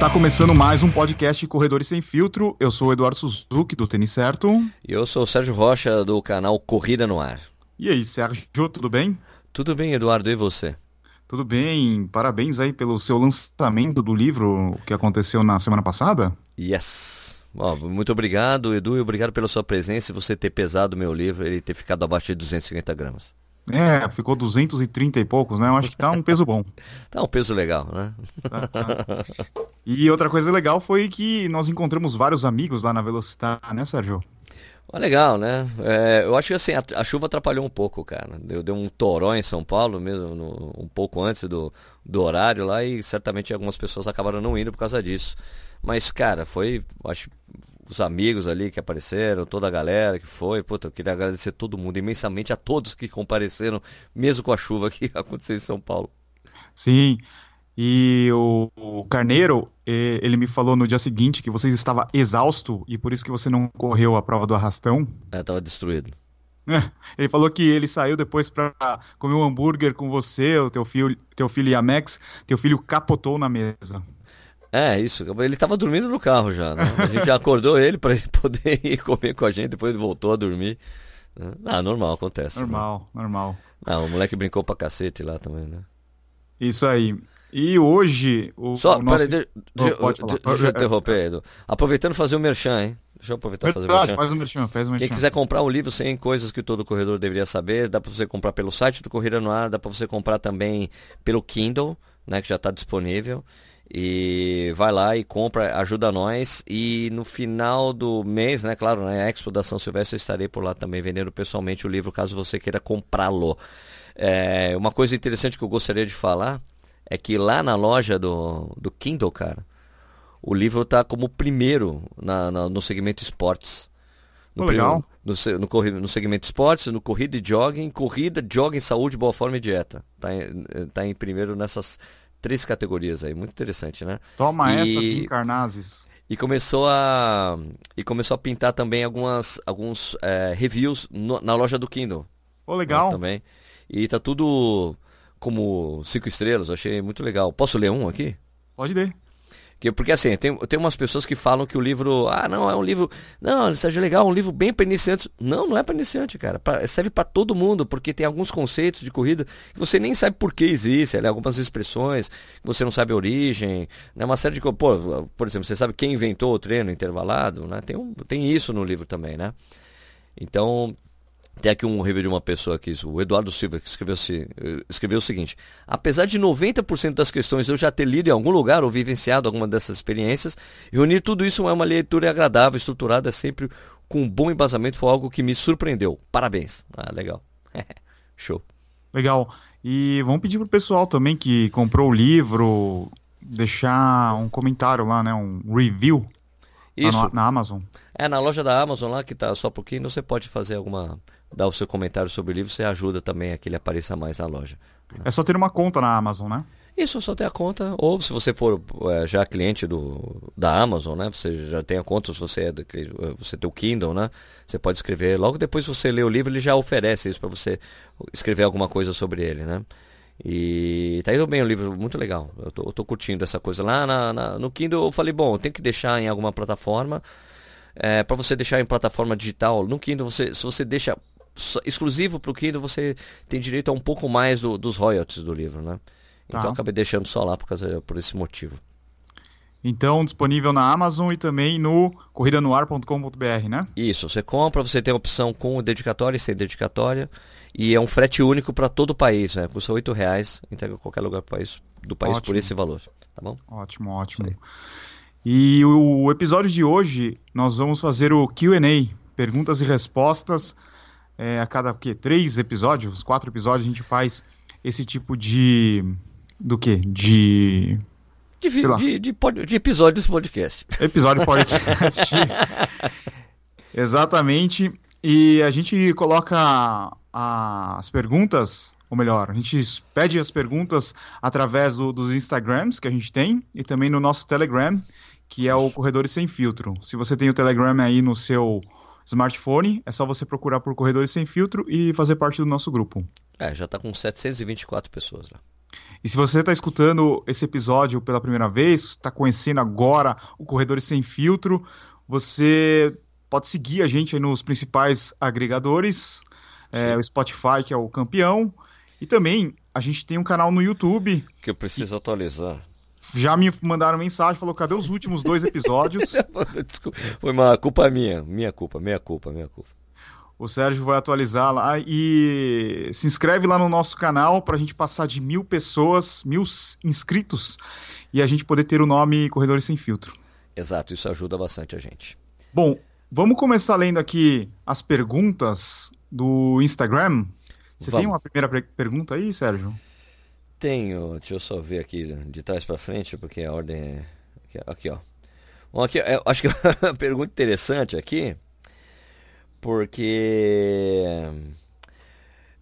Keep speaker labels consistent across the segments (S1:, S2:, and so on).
S1: Está começando mais um podcast Corredores Sem Filtro. Eu sou o Eduardo Suzuki, do Tênis Certo.
S2: E eu sou o Sérgio Rocha, do canal Corrida no Ar.
S1: E aí, Sérgio, tudo bem?
S2: Tudo bem, Eduardo, e você?
S1: Tudo bem, parabéns aí pelo seu lançamento do livro que aconteceu na semana passada.
S2: Yes! Bom, muito obrigado, Edu, e obrigado pela sua presença e você ter pesado meu livro e ter ficado abaixo de 250 gramas.
S1: É, ficou 230 e poucos, né? Eu acho que tá um peso bom.
S2: tá um peso legal, né?
S1: Tá, tá. E outra coisa legal foi que nós encontramos vários amigos lá na Velocitar, né, Sérgio?
S2: legal, né? É, eu acho que assim, a, a, chuva atrapalhou um pouco, cara. Deu, deu um toró em São Paulo, mesmo no, um pouco antes do, do horário lá, e certamente algumas pessoas acabaram não indo por causa disso. Mas, cara, foi, acho, os amigos ali que apareceram, toda a galera que foi. Puta, eu queria agradecer todo mundo, imensamente a todos que compareceram, mesmo com a chuva que aconteceu em São Paulo.
S1: Sim. E o, o Carneiro, ele me falou no dia seguinte que você estava exausto e por isso que você não correu a prova do arrastão.
S2: É, estava destruído.
S1: Ele falou que ele saiu depois para comer um hambúrguer com você, o teu filho, teu filho e a Max. Teu filho capotou na mesa.
S2: É, isso. Ele estava dormindo no carro já, né? A gente já acordou ele para ele poder ir comer com a gente, depois ele voltou a dormir. Ah, normal, acontece.
S1: Né? Normal, né? normal.
S2: Ah, o moleque brincou pra cacete lá também, né?
S1: Isso aí. E hoje o.
S2: Só, o nosso... peraí, deixa, oh, deixa, deixa eu interromper, Edu. Aproveitando fazer o merchan, hein? Deixa eu aproveitar fazer o merchan.
S1: Faz o merchan, faz o merchan.
S2: Quem quiser comprar um livro sem coisas que todo corredor deveria saber, dá para você comprar pelo site do Corrida no Ar, dá para você comprar também pelo Kindle, né, que já está disponível. E vai lá e compra, ajuda nós. E no final do mês, né, claro, na né, Expo da São Silvestre, eu estarei por lá também vendendo pessoalmente o livro, caso você queira comprá-lo. É, uma coisa interessante que eu gostaria de falar é que lá na loja do, do Kindle, cara, o livro está como primeiro na, na, no segmento esportes.
S1: No, legal.
S2: No, no, no, segmento esportes, no corrida e jogging, corrida, jogging, saúde, boa forma e dieta. Está em, tá em primeiro nessas três categorias aí, muito interessante, né?
S1: Toma e... essa, Carnazes.
S2: E começou a e começou a pintar também algumas alguns é, reviews no, na loja do Kindle.
S1: Pô, legal.
S2: Né, também. E tá tudo como cinco estrelas, achei muito legal. Posso ler um aqui?
S1: Pode ler.
S2: Que, porque assim, tem, tem umas pessoas que falam que o livro. Ah, não, é um livro. Não, seja legal, um livro bem para iniciantes. Não, não é para iniciante, cara. Pra, serve para todo mundo, porque tem alguns conceitos de corrida que você nem sabe por que existe, né? algumas expressões que você não sabe a origem, né? Uma série de coisas. Por exemplo, você sabe quem inventou o treino intervalado, né? Tem, um, tem isso no livro também, né? Então, tem aqui um review de uma pessoa aqui, o Eduardo Silva, que escreveu, escreveu o seguinte: Apesar de 90% das questões eu já ter lido em algum lugar ou vivenciado alguma dessas experiências, reunir tudo isso é uma leitura agradável, estruturada, sempre com um bom embasamento, foi algo que me surpreendeu. Parabéns. Ah, legal. Show.
S1: Legal. E vamos pedir pro pessoal também que comprou o livro deixar um comentário lá, né? Um review
S2: isso.
S1: Na, na Amazon.
S2: É, na loja da Amazon lá, que tá só um pouquinho, você pode fazer alguma dar o seu comentário sobre o livro, você ajuda também a que ele apareça mais na loja.
S1: Né? É só ter uma conta na Amazon, né?
S2: Isso, só ter a conta. Ou se você for é, já cliente do, da Amazon, né? Você já tem a conta, se você, é, você tem o Kindle, né? Você pode escrever. Logo depois que você lê o livro, ele já oferece isso para você escrever alguma coisa sobre ele, né? E tá indo bem o livro, muito legal. Eu tô, eu tô curtindo essa coisa. Lá na, na, no Kindle eu falei, bom, tem que deixar em alguma plataforma. É, para você deixar em plataforma digital, no Kindle, você, se você deixa exclusivo para o Kindle, você tem direito a um pouco mais do, dos royalties do livro, né? Então tá. acabei deixando só lá por, causa, por esse motivo.
S1: Então, disponível na Amazon e também no corridanoar.com.br, né?
S2: Isso, você compra, você tem a opção com dedicatória e sem dedicatória. E é um frete único para todo o país, né? Custa R$ reais, entrega em qualquer lugar do país, do país ótimo. por esse valor, tá bom?
S1: Ótimo, ótimo. E o episódio de hoje, nós vamos fazer o Q&A, perguntas e respostas é, a cada que três episódios, quatro episódios a gente faz esse tipo de do que de
S2: de, de, de, pod, de episódios podcast.
S1: Episódio podcast. Exatamente. E a gente coloca as perguntas, ou melhor, a gente pede as perguntas através do, dos Instagrams que a gente tem e também no nosso Telegram, que é o Corredores Sem Filtro. Se você tem o Telegram aí no seu smartphone, é só você procurar por Corredores Sem Filtro e fazer parte do nosso grupo.
S2: É, já está com 724 pessoas lá.
S1: E se você está escutando esse episódio pela primeira vez, está conhecendo agora o Corredores Sem Filtro, você pode seguir a gente nos principais agregadores, é, o Spotify, que é o campeão, e também a gente tem um canal no YouTube.
S2: Que eu preciso atualizar.
S1: Já me mandaram mensagem, falou, cadê os últimos dois episódios?
S2: Desculpa, foi uma culpa minha, minha culpa, minha culpa, minha culpa.
S1: O Sérgio vai atualizar lá e se inscreve lá no nosso canal para a gente passar de mil pessoas, mil inscritos e a gente poder ter o nome Corredores Sem Filtro.
S2: Exato, isso ajuda bastante a gente.
S1: Bom, vamos começar lendo aqui as perguntas do Instagram. Você vamos. tem uma primeira pergunta aí, Sérgio?
S2: Tenho, deixa eu só ver aqui de trás para frente, porque a ordem é. Aqui, ó. Bom, aqui, eu acho que é uma pergunta interessante aqui, porque.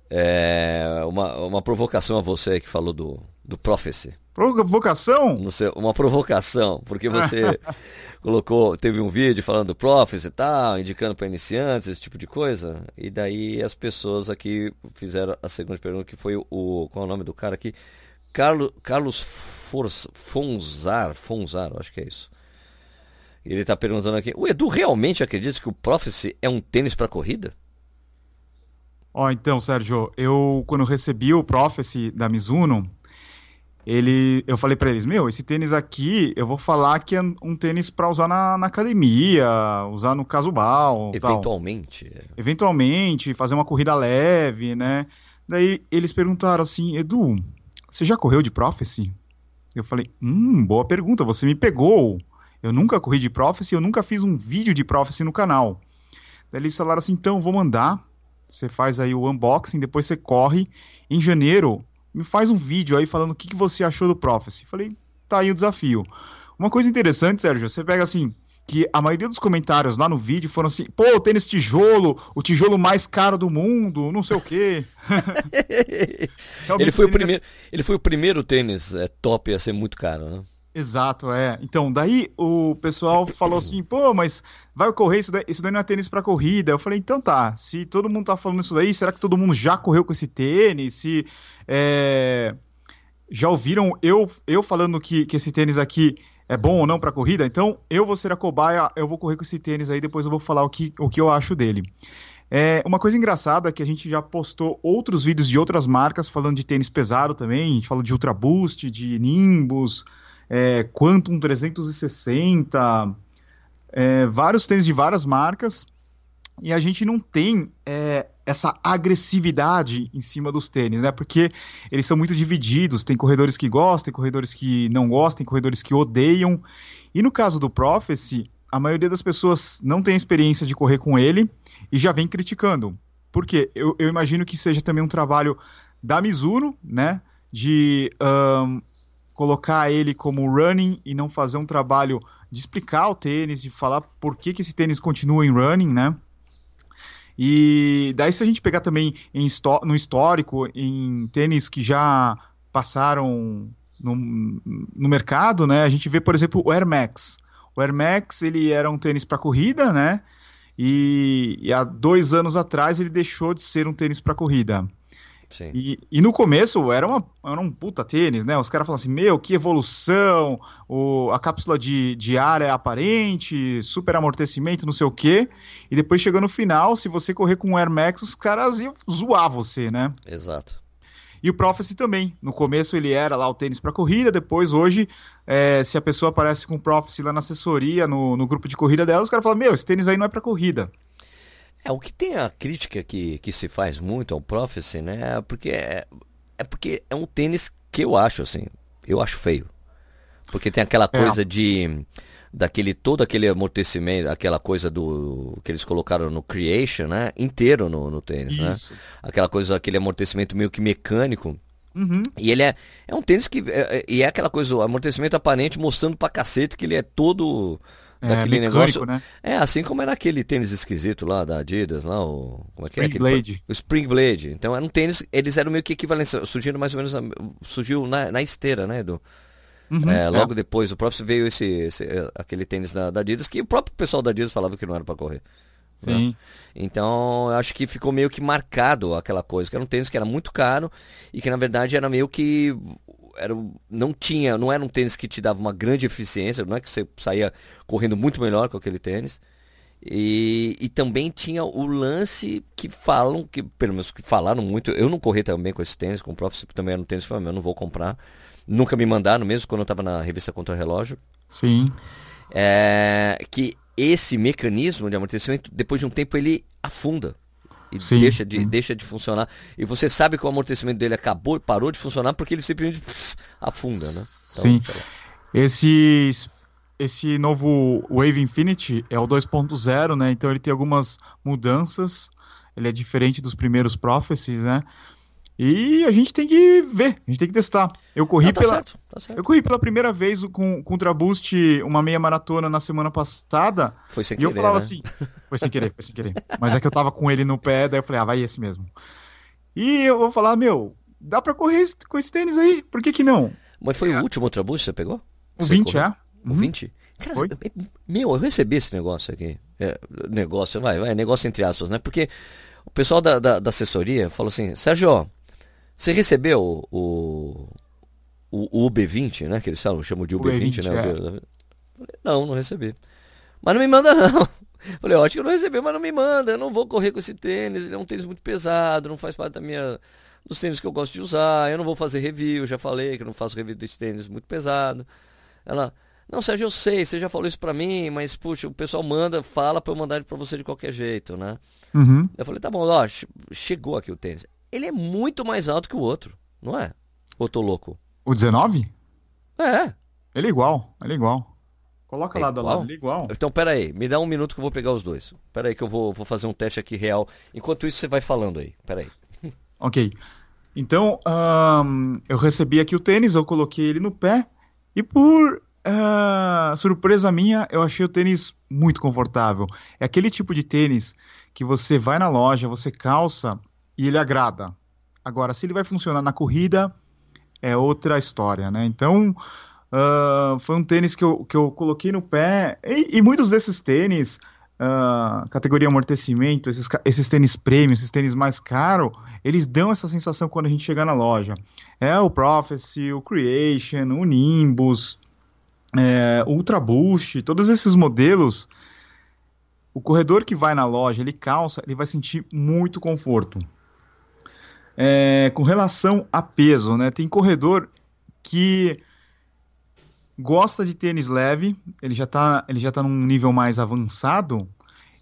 S2: É uma, uma provocação a você que falou do, do Prophecy.
S1: Provocação?
S2: Sei, uma provocação, porque você colocou, teve um vídeo falando do e tal, indicando para iniciantes, esse tipo de coisa. E daí as pessoas aqui fizeram a segunda pergunta, que foi o. Qual é o nome do cara aqui? Carlos, Carlos Forza, Fonzar, Fonzar, acho que é isso. Ele está perguntando aqui: o Edu realmente acredita que o Prophecy é um tênis para corrida?
S1: Ó, oh, então, Sérgio, eu quando recebi o Prophecy da Mizuno, ele, eu falei para eles, meu, esse tênis aqui, eu vou falar que é um tênis para usar na, na, academia, usar no casubal.
S2: Eventualmente.
S1: Tal. Eventualmente, fazer uma corrida leve, né? Daí eles perguntaram assim, Edu, você já correu de Prophecy? Eu falei, hum, boa pergunta, você me pegou. Eu nunca corri de Prophecy, eu nunca fiz um vídeo de Prophecy no canal. Daí eles falaram assim, então, vou mandar, você faz aí o unboxing, depois você corre. Em janeiro, me faz um vídeo aí falando o que, que você achou do Prophecy. Falei, tá aí o desafio. Uma coisa interessante, Sérgio, você pega assim, que a maioria dos comentários lá no vídeo foram assim, pô, o tênis tijolo, o tijolo mais caro do mundo, não sei o quê.
S2: ele, foi o primeiro, é... ele foi o primeiro tênis é, top a ser muito caro, né?
S1: Exato, é. Então, daí o pessoal falou assim, pô, mas vai correr, isso daí, isso daí não é tênis para corrida. Eu falei, então tá, se todo mundo tá falando isso daí, será que todo mundo já correu com esse tênis? Se é, já ouviram eu, eu falando que, que esse tênis aqui é bom ou não para corrida? Então, eu vou ser a cobaia, eu vou correr com esse tênis aí, depois eu vou falar o que, o que eu acho dele. É, uma coisa engraçada é que a gente já postou outros vídeos de outras marcas falando de tênis pesado também, a gente falou de Ultra Boost, de Nimbus, é, Quantum 360, é, vários tênis de várias marcas, e a gente não tem é, essa agressividade em cima dos tênis, né? Porque eles são muito divididos, tem corredores que gostam, tem corredores que não gostam, tem corredores que odeiam. E no caso do Prophecy, a maioria das pessoas não tem experiência de correr com ele e já vem criticando. Por quê? Eu, eu imagino que seja também um trabalho da Mizuno, né? De um, colocar ele como running e não fazer um trabalho de explicar o tênis, de falar por que, que esse tênis continua em running, né? E daí se a gente pegar também no histórico, em tênis que já passaram no, no mercado, né? A gente vê, por exemplo, o Air Max. O Air Max, ele era um tênis para corrida, né? E, e, há dois anos atrás ele deixou de ser um tênis para corrida. E, e, no começo era, uma, era um puta tênis, né? Os caras falam assim: meu, que evolução, o, a cápsula de, de ar é aparente, super amortecimento, não sei o quê. E depois chegando no final, se você correr com o Air Max, os caras iam zoar você, né?
S2: Exato.
S1: E o Prophecy também. No começo ele era lá o tênis para corrida, depois hoje, é, se a pessoa aparece com o Prophecy lá na assessoria, no, no grupo de corrida dela, os caras falam: meu, esse tênis aí não é para corrida.
S2: É, o que tem a crítica que, que se faz muito ao Prophecy, né? É porque é, é porque é um tênis que eu acho, assim, eu acho feio. Porque tem aquela é. coisa é. de daquele todo aquele amortecimento, aquela coisa do que eles colocaram no Creation, né? Inteiro no, no tênis, né? Isso. né? Aquela coisa, aquele amortecimento meio que mecânico. Uhum. E ele é, é um tênis que. É, é e é aquela coisa, o amortecimento aparente mostrando pra cacete que ele é todo
S1: é, daquele negócio. Né?
S2: É, assim como era aquele tênis esquisito lá da Adidas, lá, o. Como é
S1: que é Spring é? Blade.
S2: O Spring Blade. Então era um tênis, eles eram meio que equivalentes, surgindo mais ou menos, surgiu na, na esteira, né, do Uhum, é, logo é. depois, o próprio veio esse, esse, aquele tênis da, da, Adidas, que o próprio pessoal da Adidas falava que não era para correr. Né? Sim. Né? Então, acho que ficou meio que marcado aquela coisa, que era um tênis que era muito caro e que na verdade era meio que era, não tinha, não era um tênis que te dava uma grande eficiência, não é que você saía correndo muito melhor com aquele tênis. E, e também tinha o lance que falam, que pelo menos que falaram muito, eu não corri também com esse tênis, com o Prof também era um tênis, falei, eu não vou comprar. Nunca me mandaram, mesmo quando eu estava na revista Contra Relógio.
S1: Sim.
S2: É, que esse mecanismo de amortecimento, depois de um tempo, ele afunda. E
S1: Sim.
S2: deixa de, deixa de funcionar. E você sabe que o amortecimento dele acabou, parou de funcionar porque ele simplesmente afunda, né? Então,
S1: Sim. Esse, esse novo Wave Infinity é o 2.0, né? Então ele tem algumas mudanças. Ele é diferente dos primeiros Prophecies, né? E a gente tem que ver, a gente tem que testar. Eu corri
S2: Não, tá
S1: pela,
S2: certo, tá certo.
S1: eu corri pela primeira vez com, com o Ultra Boost uma meia maratona na semana passada.
S2: Foi sem
S1: E eu
S2: querer,
S1: falava
S2: né?
S1: assim, foi sem querer, foi sem querer. Mas é que eu tava com ele no pé, daí eu falei, ah, vai esse mesmo. E eu vou falar, meu, dá pra correr com esse tênis aí, por que que não?
S2: Mas foi o último Ultraboost que você pegou?
S1: O
S2: Você
S1: 20
S2: correu?
S1: é?
S2: O
S1: Uhum.
S2: 20? Cara,
S1: Foi.
S2: meu, eu recebi esse negócio aqui. É, negócio, vai, vai, negócio entre aspas, né? Porque o pessoal da, da, da assessoria falou assim, Sérgio, ó, você recebeu o, o, o UB20, né? Que eles falam, chamam de
S1: O
S2: UB20,
S1: B20,
S2: né?
S1: é.
S2: O Falei, não, não recebi. Mas não me manda não. Falei, ó, acho que eu não recebi, mas não me manda. Eu não vou correr com esse tênis, ele é um tênis muito pesado, não faz parte da minha dos tênis que eu gosto de usar. Eu não vou fazer review, já falei que eu não faço review desse tênis muito pesado. Ela, não, Sérgio, eu sei, você já falou isso pra mim, mas puxa, o pessoal manda, fala pra eu mandar ele pra você de qualquer jeito, né?
S1: Uhum.
S2: Eu falei, tá bom, ó, che- chegou aqui o tênis. Ele é muito mais alto que o outro, não é? Ou tô louco?
S1: O 19?
S2: É.
S1: Ele é igual, ele é igual. Coloca
S2: É
S1: a
S2: igual?
S1: lado, ele é igual.
S2: Então, pera aí, me dá um minuto que eu vou pegar os dois. Pera aí que eu vou, vou fazer um teste aqui real. Enquanto isso, você vai falando aí. Pera aí.
S1: Ok. Então, ahn, eu recebi aqui o tênis, eu coloquei ele no pé e por ah, surpresa minha, eu achei o tênis muito confortável. É aquele tipo de tênis que você vai na loja, você calça e ele agrada. Agora, se ele vai funcionar na corrida, é outra história, né? Então, ah, foi um tênis que eu, que eu coloquei no pé e, e muitos desses tênis ah, categoria amortecimento, esses, esses tênis premium, esses tênis mais caros, eles dão essa sensação quando a gente chegar na loja. É o Prophecy, o Creation, o Nimbus, é, o Ultra Boost, todos esses modelos, o corredor que vai na loja, ele calça, ele vai sentir muito conforto. É, com relação a peso, né? Tem corredor que gosta de tênis leve, ele já tá, ele já tá num nível mais avançado.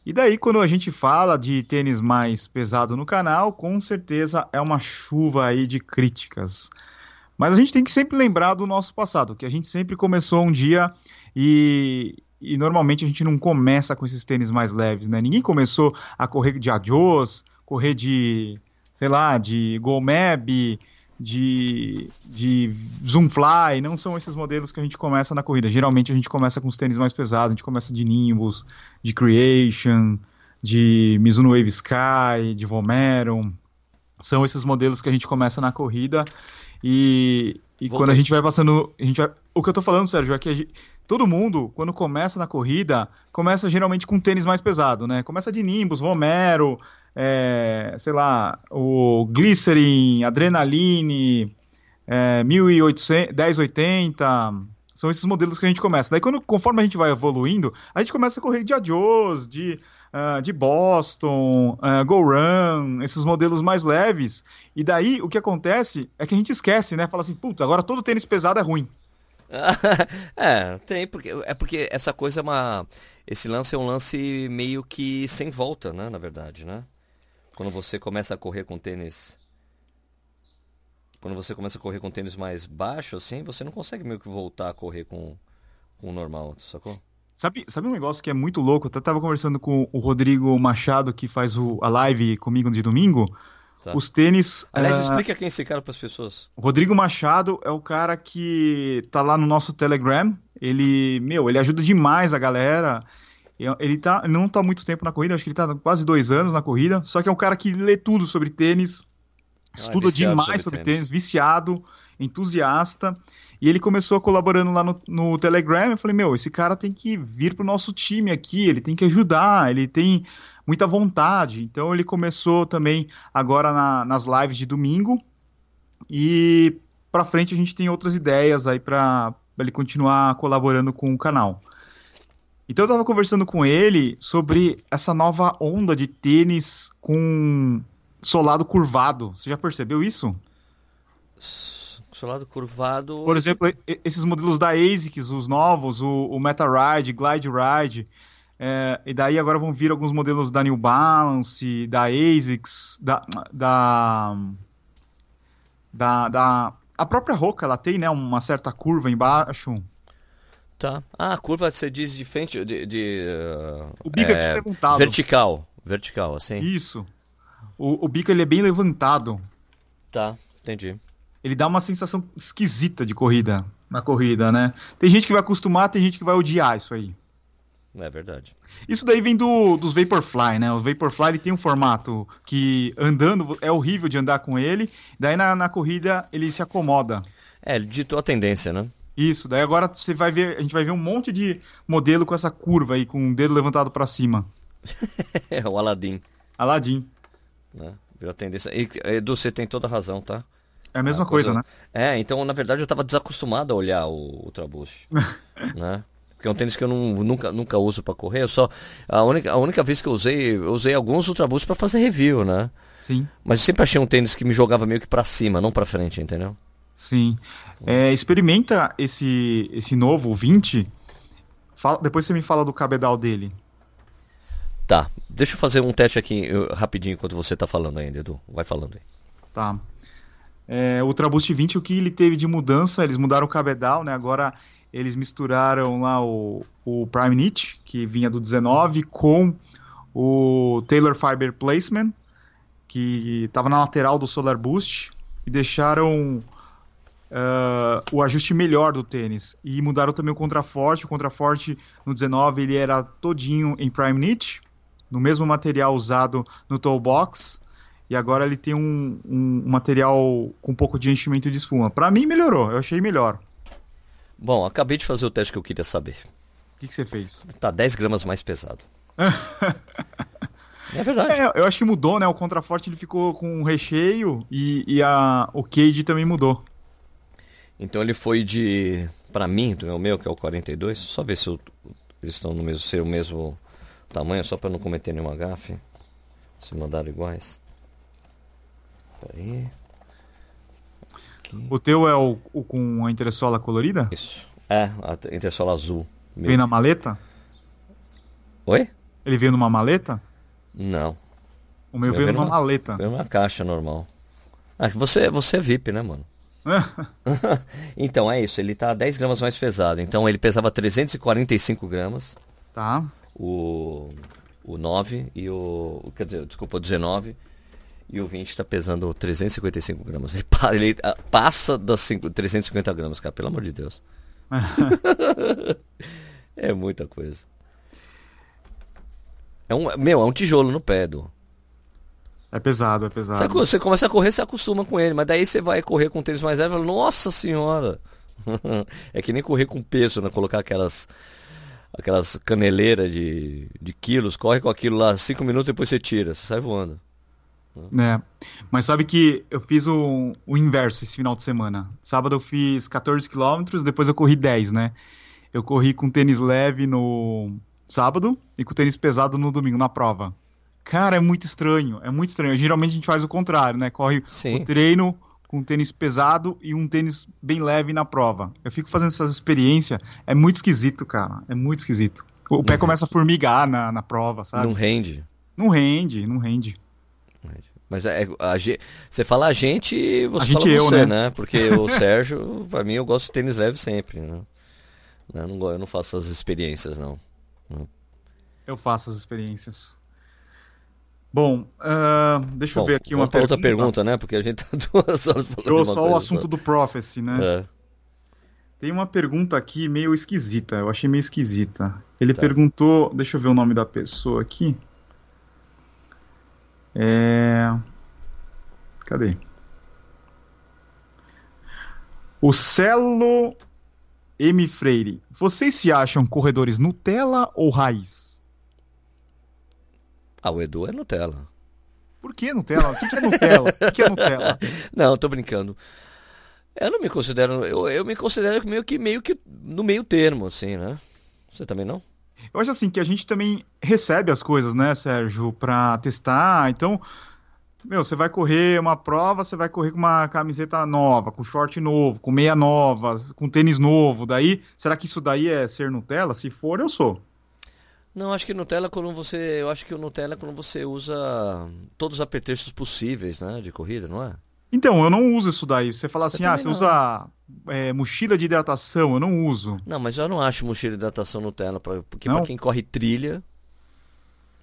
S1: E daí, quando a gente fala de tênis mais pesado no canal, com certeza é uma chuva aí de críticas. Mas a gente tem que sempre lembrar do nosso passado, que a gente sempre começou um dia e, e normalmente a gente não começa com esses tênis mais leves, né? Ninguém começou a correr de Adios, correr de, sei lá, de Gomeb, de, de Zoomfly, não são esses modelos que a gente começa na corrida. Geralmente a gente começa com os tênis mais pesados, a gente começa de Nimbus, de Creation, de Mizuno Wave Sky, de Vomero. São esses modelos que a gente começa na corrida e, e
S2: Voltei.
S1: quando a gente vai passando. A gente vai- o que eu tô falando, Sérgio, é que gente- todo mundo, quando começa na corrida, começa geralmente com tênis mais pesado, né? Começa de Nimbus, Vomero, é, sei lá, o Glycerin, Adrenaline, é, 1800, 1080. São esses modelos que a gente começa. Daí, quando, conforme a gente vai evoluindo, a gente começa a correr de Adios, de, ah, de Boston, uh, Go Run, esses modelos mais leves. E daí, o que acontece é que a gente esquece, né? Fala assim, puta, agora todo tênis pesado é ruim.
S2: é, tem, porque é porque essa coisa é uma. Esse lance é um lance meio que sem volta, né? Na verdade, né? Quando você começa a correr com tênis. Quando você começa a correr com tênis mais baixo, assim, você não consegue meio que voltar a correr com, com o normal, sacou?
S1: Sabe, sabe um negócio que é muito louco? Eu tava conversando com o Rodrigo Machado, que faz o, a live comigo de domingo.
S2: Tá.
S1: Os tênis.
S2: Aliás,
S1: ah,
S2: explica quem é esse cara para as pessoas.
S1: O Rodrigo Machado é o cara que tá lá no nosso Telegram. Ele, meu, ele ajuda demais a galera. Ele, tá, não tá muito tempo na corrida, acho que ele tá quase dois anos na corrida. Só que é um cara que lê tudo sobre tênis, estuda
S2: Ah, viciado
S1: demais
S2: sobre
S1: sobre tênis. viciado, entusiasta. E ele começou colaborando lá no, no Telegram. Eu falei, meu, esse cara tem que vir pro nosso time aqui, ele tem que ajudar, ele tem muita vontade. Então ele começou também agora na- nas lives de domingo. E para frente a gente tem outras ideias aí para ele continuar colaborando com o canal. Então eu estava conversando com ele sobre essa nova onda de tênis com solado curvado. Você já percebeu isso?
S2: Solado curvado.
S1: Por exemplo, esses modelos da ASICS, os novos, o, o Meta Ride, Glide Ride. É, e daí agora vão vir alguns modelos da New Balance, da ASICS, da, da, da, da a própria Roca, ela tem né, uma certa curva embaixo.
S2: Tá. Ah, a curva você diz de frente, de... de uh,
S1: o bico é, é levantado.
S2: Vertical, vertical, assim.
S1: Isso. O, o bico ele é bem levantado.
S2: Tá, entendi
S1: ele dá uma sensação esquisita de corrida na corrida, né? Tem gente que vai acostumar, tem gente que vai odiar isso aí.
S2: É verdade.
S1: Isso daí vem do, dos Vaporfly, né? O Vaporfly ele tem um formato que andando é horrível de andar com ele, daí na, na corrida ele se acomoda.
S2: É, ele ditou a tendência, né?
S1: Isso, daí agora você vai ver, a gente vai ver um monte de modelo com essa curva aí, com o dedo levantado para cima.
S2: é o Aladdin.
S1: Aladdin.
S2: Né? Viu a tendência. E, Edu, você tem toda a razão, tá?
S1: É a mesma a coisa, coisa, né?
S2: É, então na verdade eu estava desacostumado a olhar o Ultra Boost, né? Porque é um tênis que eu não, nunca, nunca uso para correr. Eu só a única, a única vez que eu usei, eu usei alguns Ultra Boost para fazer review, né?
S1: Sim.
S2: Mas eu sempre achei um tênis que me jogava meio que para cima, não para frente, entendeu?
S1: Sim. É, experimenta esse esse novo 20. Fala, depois você me fala do cabedal dele.
S2: Tá. Deixa eu fazer um teste aqui eu, rapidinho enquanto você tá falando ainda, Edu. Vai falando aí.
S1: Tá. É, o Ultraboost 20, o que ele teve de mudança, eles mudaram o cabedal, né? Agora eles misturaram lá o, o Prime Knit, que vinha do 19, com o Taylor Fiber Placement, que estava na lateral do Solar Boost, e deixaram uh, o ajuste melhor do tênis. E mudaram também o contraforte. O contraforte no 19 ele era todinho em Prime Knit, no mesmo material usado no Toe Box e agora ele tem um, um, um material com um pouco de enchimento de espuma. Para mim melhorou, eu achei melhor.
S2: Bom, acabei de fazer o teste que eu queria saber.
S1: O que, que você fez?
S2: Tá 10 gramas mais pesado. é verdade.
S1: É, eu acho que mudou, né? O contraforte ele ficou com um recheio e, e a, o cage também mudou.
S2: Então ele foi de. Para mim, do o meu, que é o 42, só ver se eu, eles estão no mesmo, ser o mesmo tamanho, só para não cometer nenhuma gafe. Se mandaram iguais. Peraí.
S1: Aqui. O teu é o, o, com a entressola colorida?
S2: Isso. É, a entressola azul.
S1: Meu. Vem na maleta?
S2: Oi?
S1: Ele veio numa maleta?
S2: Não.
S1: O meu, meu veio, veio numa, maleta.
S2: Veio numa caixa normal. Ah, você, você é VIP, né, mano? então, é isso. Ele tá 10 gramas mais pesado. Então, ele pesava 345 gramas.
S1: Tá.
S2: O, o 9 e o... Quer dizer, desculpa, o 19 e o 20 está pesando 355 gramas. Ele, ele uh, passa das 5, 350 gramas, cara, pelo amor de Deus. é muita coisa. É um, meu, é um tijolo no pé, do.
S1: É pesado, é pesado.
S2: Você, você, começa a correr, você acostuma com ele, mas daí você vai correr com tênis mais leve e fala, nossa senhora! é que nem correr com peso, né? Colocar aquelas aquelas caneleiras de, de quilos, corre com aquilo lá, cinco minutos depois você tira, você sai voando.
S1: É. Mas sabe que eu fiz o, o inverso esse final de semana. Sábado eu fiz 14 quilômetros, depois eu corri 10, né? Eu corri com tênis leve no sábado e com tênis pesado no domingo, na prova. Cara, é muito estranho, é muito estranho. Geralmente a gente faz o contrário, né? Corre Sim. o treino com tênis pesado e um tênis bem leve na prova. Eu fico fazendo essas experiências, é muito esquisito, cara. É muito esquisito. O pé começa a formigar na, na prova, sabe?
S2: Não rende.
S1: Não rende, não rende.
S2: Mas é, a, você fala a gente, você
S1: a gente
S2: fala
S1: eu,
S2: você,
S1: né?
S2: né? Porque o Sérgio, pra mim, eu gosto de tênis leve sempre, né? Eu não, eu não faço essas experiências, não.
S1: Eu faço as experiências. Bom, uh, deixa
S2: Bom,
S1: eu ver aqui uma pergunta.
S2: outra pergunta, né? Porque a gente tá duas horas falando
S1: Eu só o assunto só. do Prophecy, né? É. Tem uma pergunta aqui meio esquisita, eu achei meio esquisita. Ele tá. perguntou, deixa eu ver o nome da pessoa aqui. É... Cadê? O Celo M. Freire. Vocês se acham corredores Nutella ou raiz?
S2: Ah, o Edu é Nutella.
S1: Por que Nutella? O que, é Nutella? O que, é Nutella?
S2: Não, tô brincando. Eu não me considero. Eu, eu me considero meio que meio que no meio termo, assim, né? Você também não?
S1: Eu acho assim que a gente também recebe as coisas, né, Sérgio, para testar. Então, meu, você vai correr uma prova, você vai correr com uma camiseta nova, com short novo, com meia nova, com tênis novo. Daí, será que isso daí é ser Nutella? Se for, eu sou.
S2: Não, acho que Nutella quando você, eu acho que o Nutella é quando você usa todos os apertextos possíveis, né, de corrida, não é?
S1: Então, eu não uso isso daí. Você fala assim, ah, você não. usa é, mochila de hidratação, eu não uso.
S2: Não, mas eu não acho mochila de hidratação Nutella, porque para quem corre trilha,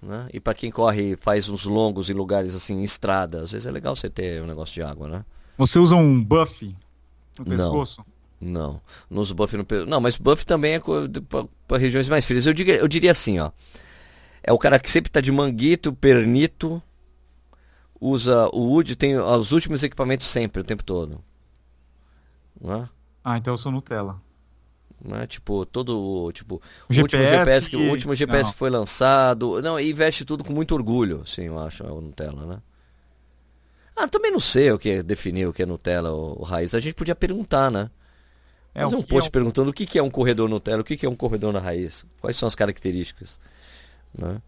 S2: né? E para quem corre faz uns longos em lugares assim, em estrada, às vezes é legal você ter um negócio de água, né?
S1: Você usa um buff no pescoço?
S2: Não, não. Não uso buff no. Não, mas buff também é para regiões mais frias. Eu diria, eu diria assim, ó. É o cara que sempre tá de manguito, pernito, usa o Wood, tem os últimos equipamentos sempre, o tempo todo.
S1: Né? Ah, então eu sou Nutella.
S2: Né? Tipo, todo. Tipo, o, o último GPS que, o último GPS que foi lançado. Não, e veste tudo com muito orgulho, sim, eu acho, o Nutella, né? Ah, também não sei o que é definir o que é Nutella ou, ou raiz. A gente podia perguntar, né? É, Fazer um post é um... perguntando o que é um corredor Nutella, o que é um corredor na raiz, quais são as características. Né?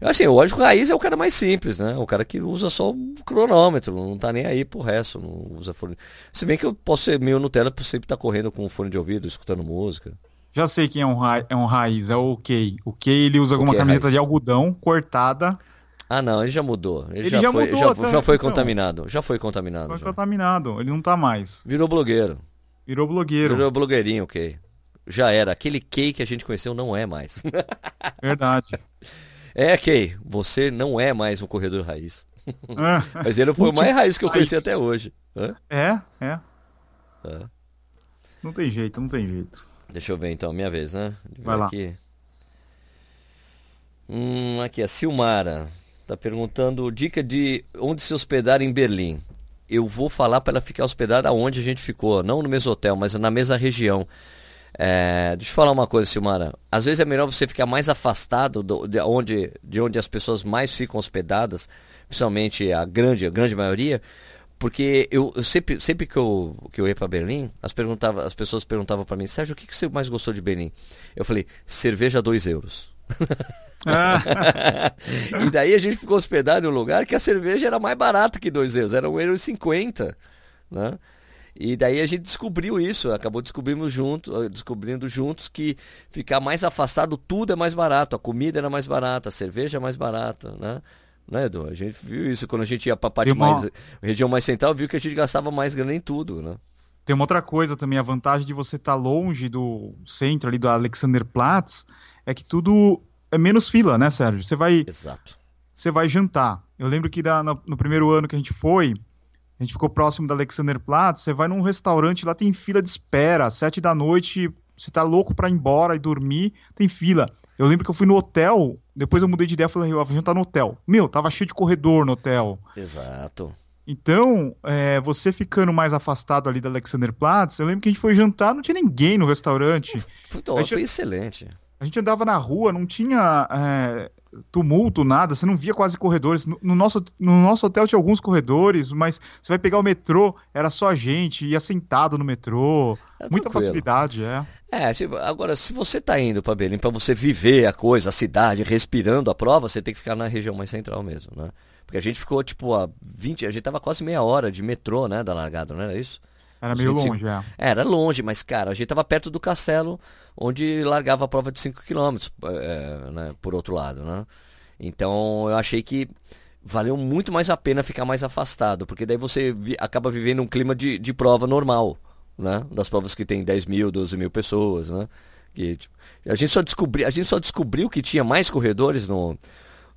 S2: Assim, lógico, o raiz é o cara mais simples, né? O cara que usa só o cronômetro, não tá nem aí pro resto, não usa fone. Se bem que eu posso ser meio Nutella por sempre estar tá correndo com fone de ouvido, escutando música.
S1: Já sei quem é um, ra é um raiz, é o Kay. O Kay ele usa alguma é camiseta de algodão cortada.
S2: Ah, não, ele já mudou. Ele, ele já, já, foi, mudou, já, tá, já foi então, contaminado. Já foi contaminado.
S1: Foi
S2: já.
S1: contaminado, ele não tá mais.
S2: Virou blogueiro.
S1: Virou blogueiro.
S2: Virou blogueirinho, ok. Já era. Aquele Kay que a gente conheceu não é mais.
S1: Verdade.
S2: É, Kay, você não é mais um corredor raiz. Ah, Mas ele foi o mais raiz que eu conheci até hoje.
S1: Hã? É, é. Não tem jeito, não tem jeito.
S2: Deixa eu ver então, minha vez, né?
S1: Vai lá.
S2: Aqui. Hum, aqui, a Silmara tá perguntando dica de onde se hospedar em Berlim. Eu vou falar para ela ficar hospedada onde a gente ficou, não no mesmo hotel, mas na mesma região. É, deixa eu falar uma coisa, Silmara. Às vezes é melhor você ficar mais afastado do, de, onde, de onde as pessoas mais ficam hospedadas, principalmente a grande, a grande maioria, porque eu, eu sempre, sempre que, eu, que eu ia para Berlim, as, perguntava, as pessoas perguntavam para mim, Sérgio, o que, que você mais gostou de Berlim? Eu falei, cerveja 2 euros. Ah. e daí a gente ficou hospedado em um lugar que a cerveja era mais barata que 2 euros, era 1,50 euro. Né? E daí a gente descobriu isso, acabou descobrindo juntos, descobrindo juntos que ficar mais afastado tudo é mais barato, a comida era mais barata, a cerveja é mais barata, né? Né, Edu? A gente viu isso quando a gente ia para a parte mais região mais central, viu que a gente gastava mais grana em tudo, né?
S1: Tem uma outra coisa também, a vantagem de você estar tá longe do centro ali do Alexanderplatz é que tudo é menos fila, né, Sérgio? Você vai
S2: Exato.
S1: Você vai jantar. Eu lembro que da, no, no primeiro ano que a gente foi, a gente ficou próximo da Alexanderplatz, você vai num restaurante, lá tem fila de espera, às sete da noite, você tá louco pra ir embora e dormir, tem fila. Eu lembro que eu fui no hotel, depois eu mudei de ideia, falei, eu vou jantar no hotel. Meu, tava cheio de corredor no hotel.
S2: Exato.
S1: Então, é, você ficando mais afastado ali da Alexanderplatz, eu lembro que a gente foi jantar, não tinha ninguém no restaurante.
S2: Puta, gente, foi excelente.
S1: A gente andava na rua, não tinha é, tumulto, nada, você não via quase corredores. No, no, nosso, no nosso hotel tinha alguns corredores, mas você vai pegar o metrô, era só gente, ia sentado no metrô. É muita facilidade, é.
S2: É, tipo, agora, se você tá indo para Berlim para você viver a coisa, a cidade, respirando a prova, você tem que ficar na região mais central mesmo, né? Porque a gente ficou, tipo, a 20, a gente tava quase meia hora de metrô, né, da largada, não era isso?
S1: Era meio longe, é.
S2: Era longe, mas, cara, a gente tava perto do castelo onde largava a prova de 5 km, é, né, por outro lado, né? Então eu achei que valeu muito mais a pena ficar mais afastado, porque daí você vi, acaba vivendo um clima de, de prova normal, né? Das provas que tem 10 mil, 12 mil pessoas, né? Que, tipo, a, gente só descobri, a gente só descobriu que tinha mais corredores no,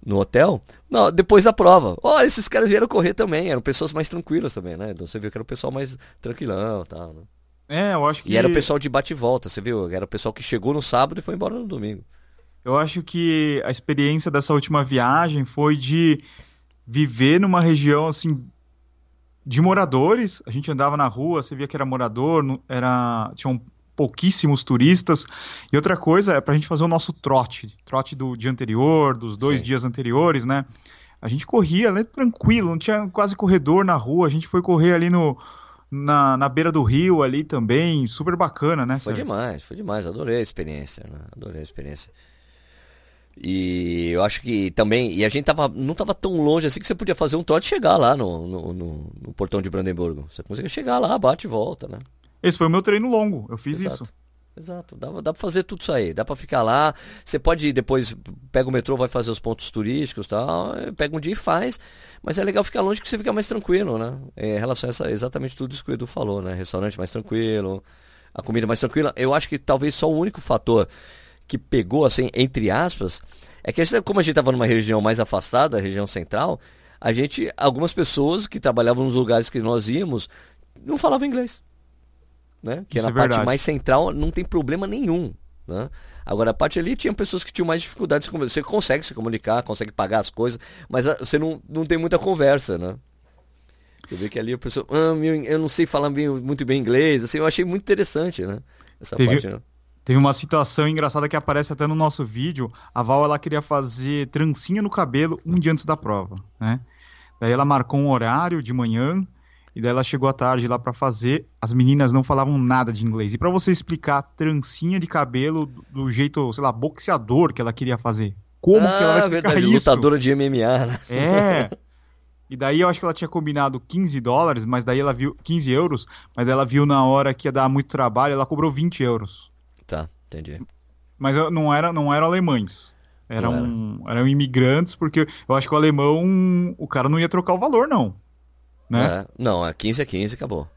S2: no hotel não, depois da prova. Ó, oh, esses caras vieram correr também, eram pessoas mais tranquilas também, né? Então você viu que era o pessoal mais tranquilão e tal, né?
S1: É, eu acho que.
S2: E era o pessoal de bate-volta, você viu? Era o pessoal que chegou no sábado e foi embora no domingo.
S1: Eu acho que a experiência dessa última viagem foi de viver numa região assim de moradores. A gente andava na rua, você via que era morador, era tinham pouquíssimos turistas. E outra coisa é para a gente fazer o nosso trote, trote do dia anterior, dos dois Sim. dias anteriores, né? A gente corria ali tranquilo, não tinha quase corredor na rua. A gente foi correr ali no na, na beira do rio ali também, super bacana, né?
S2: Foi
S1: Sérgio?
S2: demais, foi demais. Adorei a experiência, né? Adorei a experiência. E eu acho que também. E a gente tava, não tava tão longe assim que você podia fazer um trote e chegar lá no, no, no- no portão de Brandemburgo. Você conseguia chegar lá, bate e volta, né?
S1: Esse foi o meu treino longo, eu fiz
S2: Exato.
S1: isso.
S2: Exato, dá, dá pra fazer tudo isso aí, dá pra ficar lá. Você pode depois, pega o metrô, vai fazer os pontos turísticos e tal, pega um dia e faz. Mas é legal ficar longe que você fica mais tranquilo, né? É, Em relação a essa, exatamente tudo isso que o Edu falou, né? Restaurante mais tranquilo, a comida mais tranquila. Eu acho que talvez só o único fator que pegou, assim, entre aspas, é que como a gente tava numa região mais afastada, região central, a gente, algumas pessoas que trabalhavam nos lugares que nós íamos, não falavam inglês né? Que
S1: Isso
S2: na
S1: é
S2: parte
S1: verdade.
S2: mais central não tem problema nenhum, né? Agora a parte ali tinha pessoas que tinham mais dificuldades de se comunicar. Você consegue se comunicar, consegue pagar as coisas, mas ah, você não, não tem muita conversa, né? Você vê que ali a pessoa, ah, meu, eu não sei falar bem- muito bem inglês, assim, eu achei muito interessante, né? Essa
S1: Teve-
S2: parte, né?
S1: Teve uma situação engraçada que aparece até no nosso vídeo. A Val ela queria fazer trancinha no cabelo um dia antes da prova, né? Daí ela marcou um horário de manhã e daí ela chegou à tarde lá pra fazer. As meninas não falavam nada de inglês. E pra você explicar trancinha de cabelo do- jeito, sei lá, boxeador que ela queria fazer, como que ela vai
S2: ah,
S1: explicar
S2: verdade,
S1: isso?
S2: lutadora de MMA, né?
S1: É. E daí eu acho que ela tinha combinado 15 dólares, mas daí ela viu 15 euros, mas ela viu na hora que ia dar muito trabalho, ela cobrou 20 euros.
S2: Tá, entendi.
S1: Mas não era, não eram alemães. Eram, eram imigrantes, porque eu acho que o alemão, o cara não ia trocar o valor, não. Né?
S2: É, não, é 15 a 15 acabou.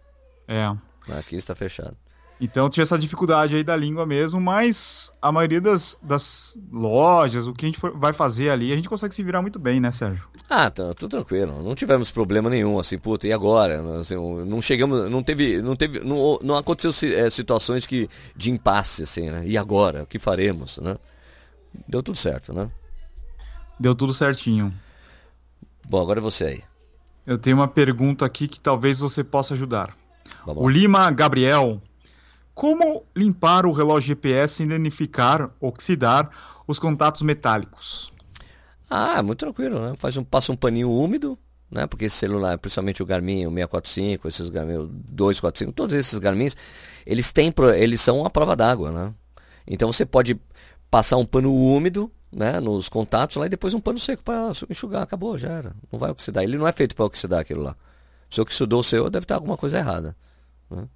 S1: É.
S2: A 15 tá fechado.
S1: Então tinha essa dificuldade aí da língua mesmo, mas a maioria das, das lojas, o que a gente for- vai fazer ali, a gente consegue se virar muito bem, né, Sérgio?
S2: Ah, tá, tudo tranquilo. Não tivemos problema nenhum, assim, puta, e agora? Assim, não chegamos, não teve, não teve, não, não aconteceu eh, situações que, de impasse, assim, né? E agora? O que faremos, né? Deu tudo certo, né?
S1: Deu tudo certinho.
S2: Bom, agora é você aí.
S1: Eu tenho uma pergunta aqui que talvez você possa ajudar.
S2: Vamos
S1: O. Lima Gabriel. Como limpar o relógio GPS sem danificar, oxidar os contatos metálicos?
S2: Ah, muito tranquilo, né? Faz um, passa um paninho úmido, né? Porque esse celular, principalmente o Garmin, o 645, esses Garmin, o 245, todos esses Garmins, eles têm, eles são a prova d'água, né? Então você pode passar um pano úmido, né, nos contatos lá e depois um pano seco para enxugar, acabou, já era. Não vai oxidar. Ele não é feito para oxidar aquilo lá. Se oxidou o seu, deve estar alguma coisa errada. né?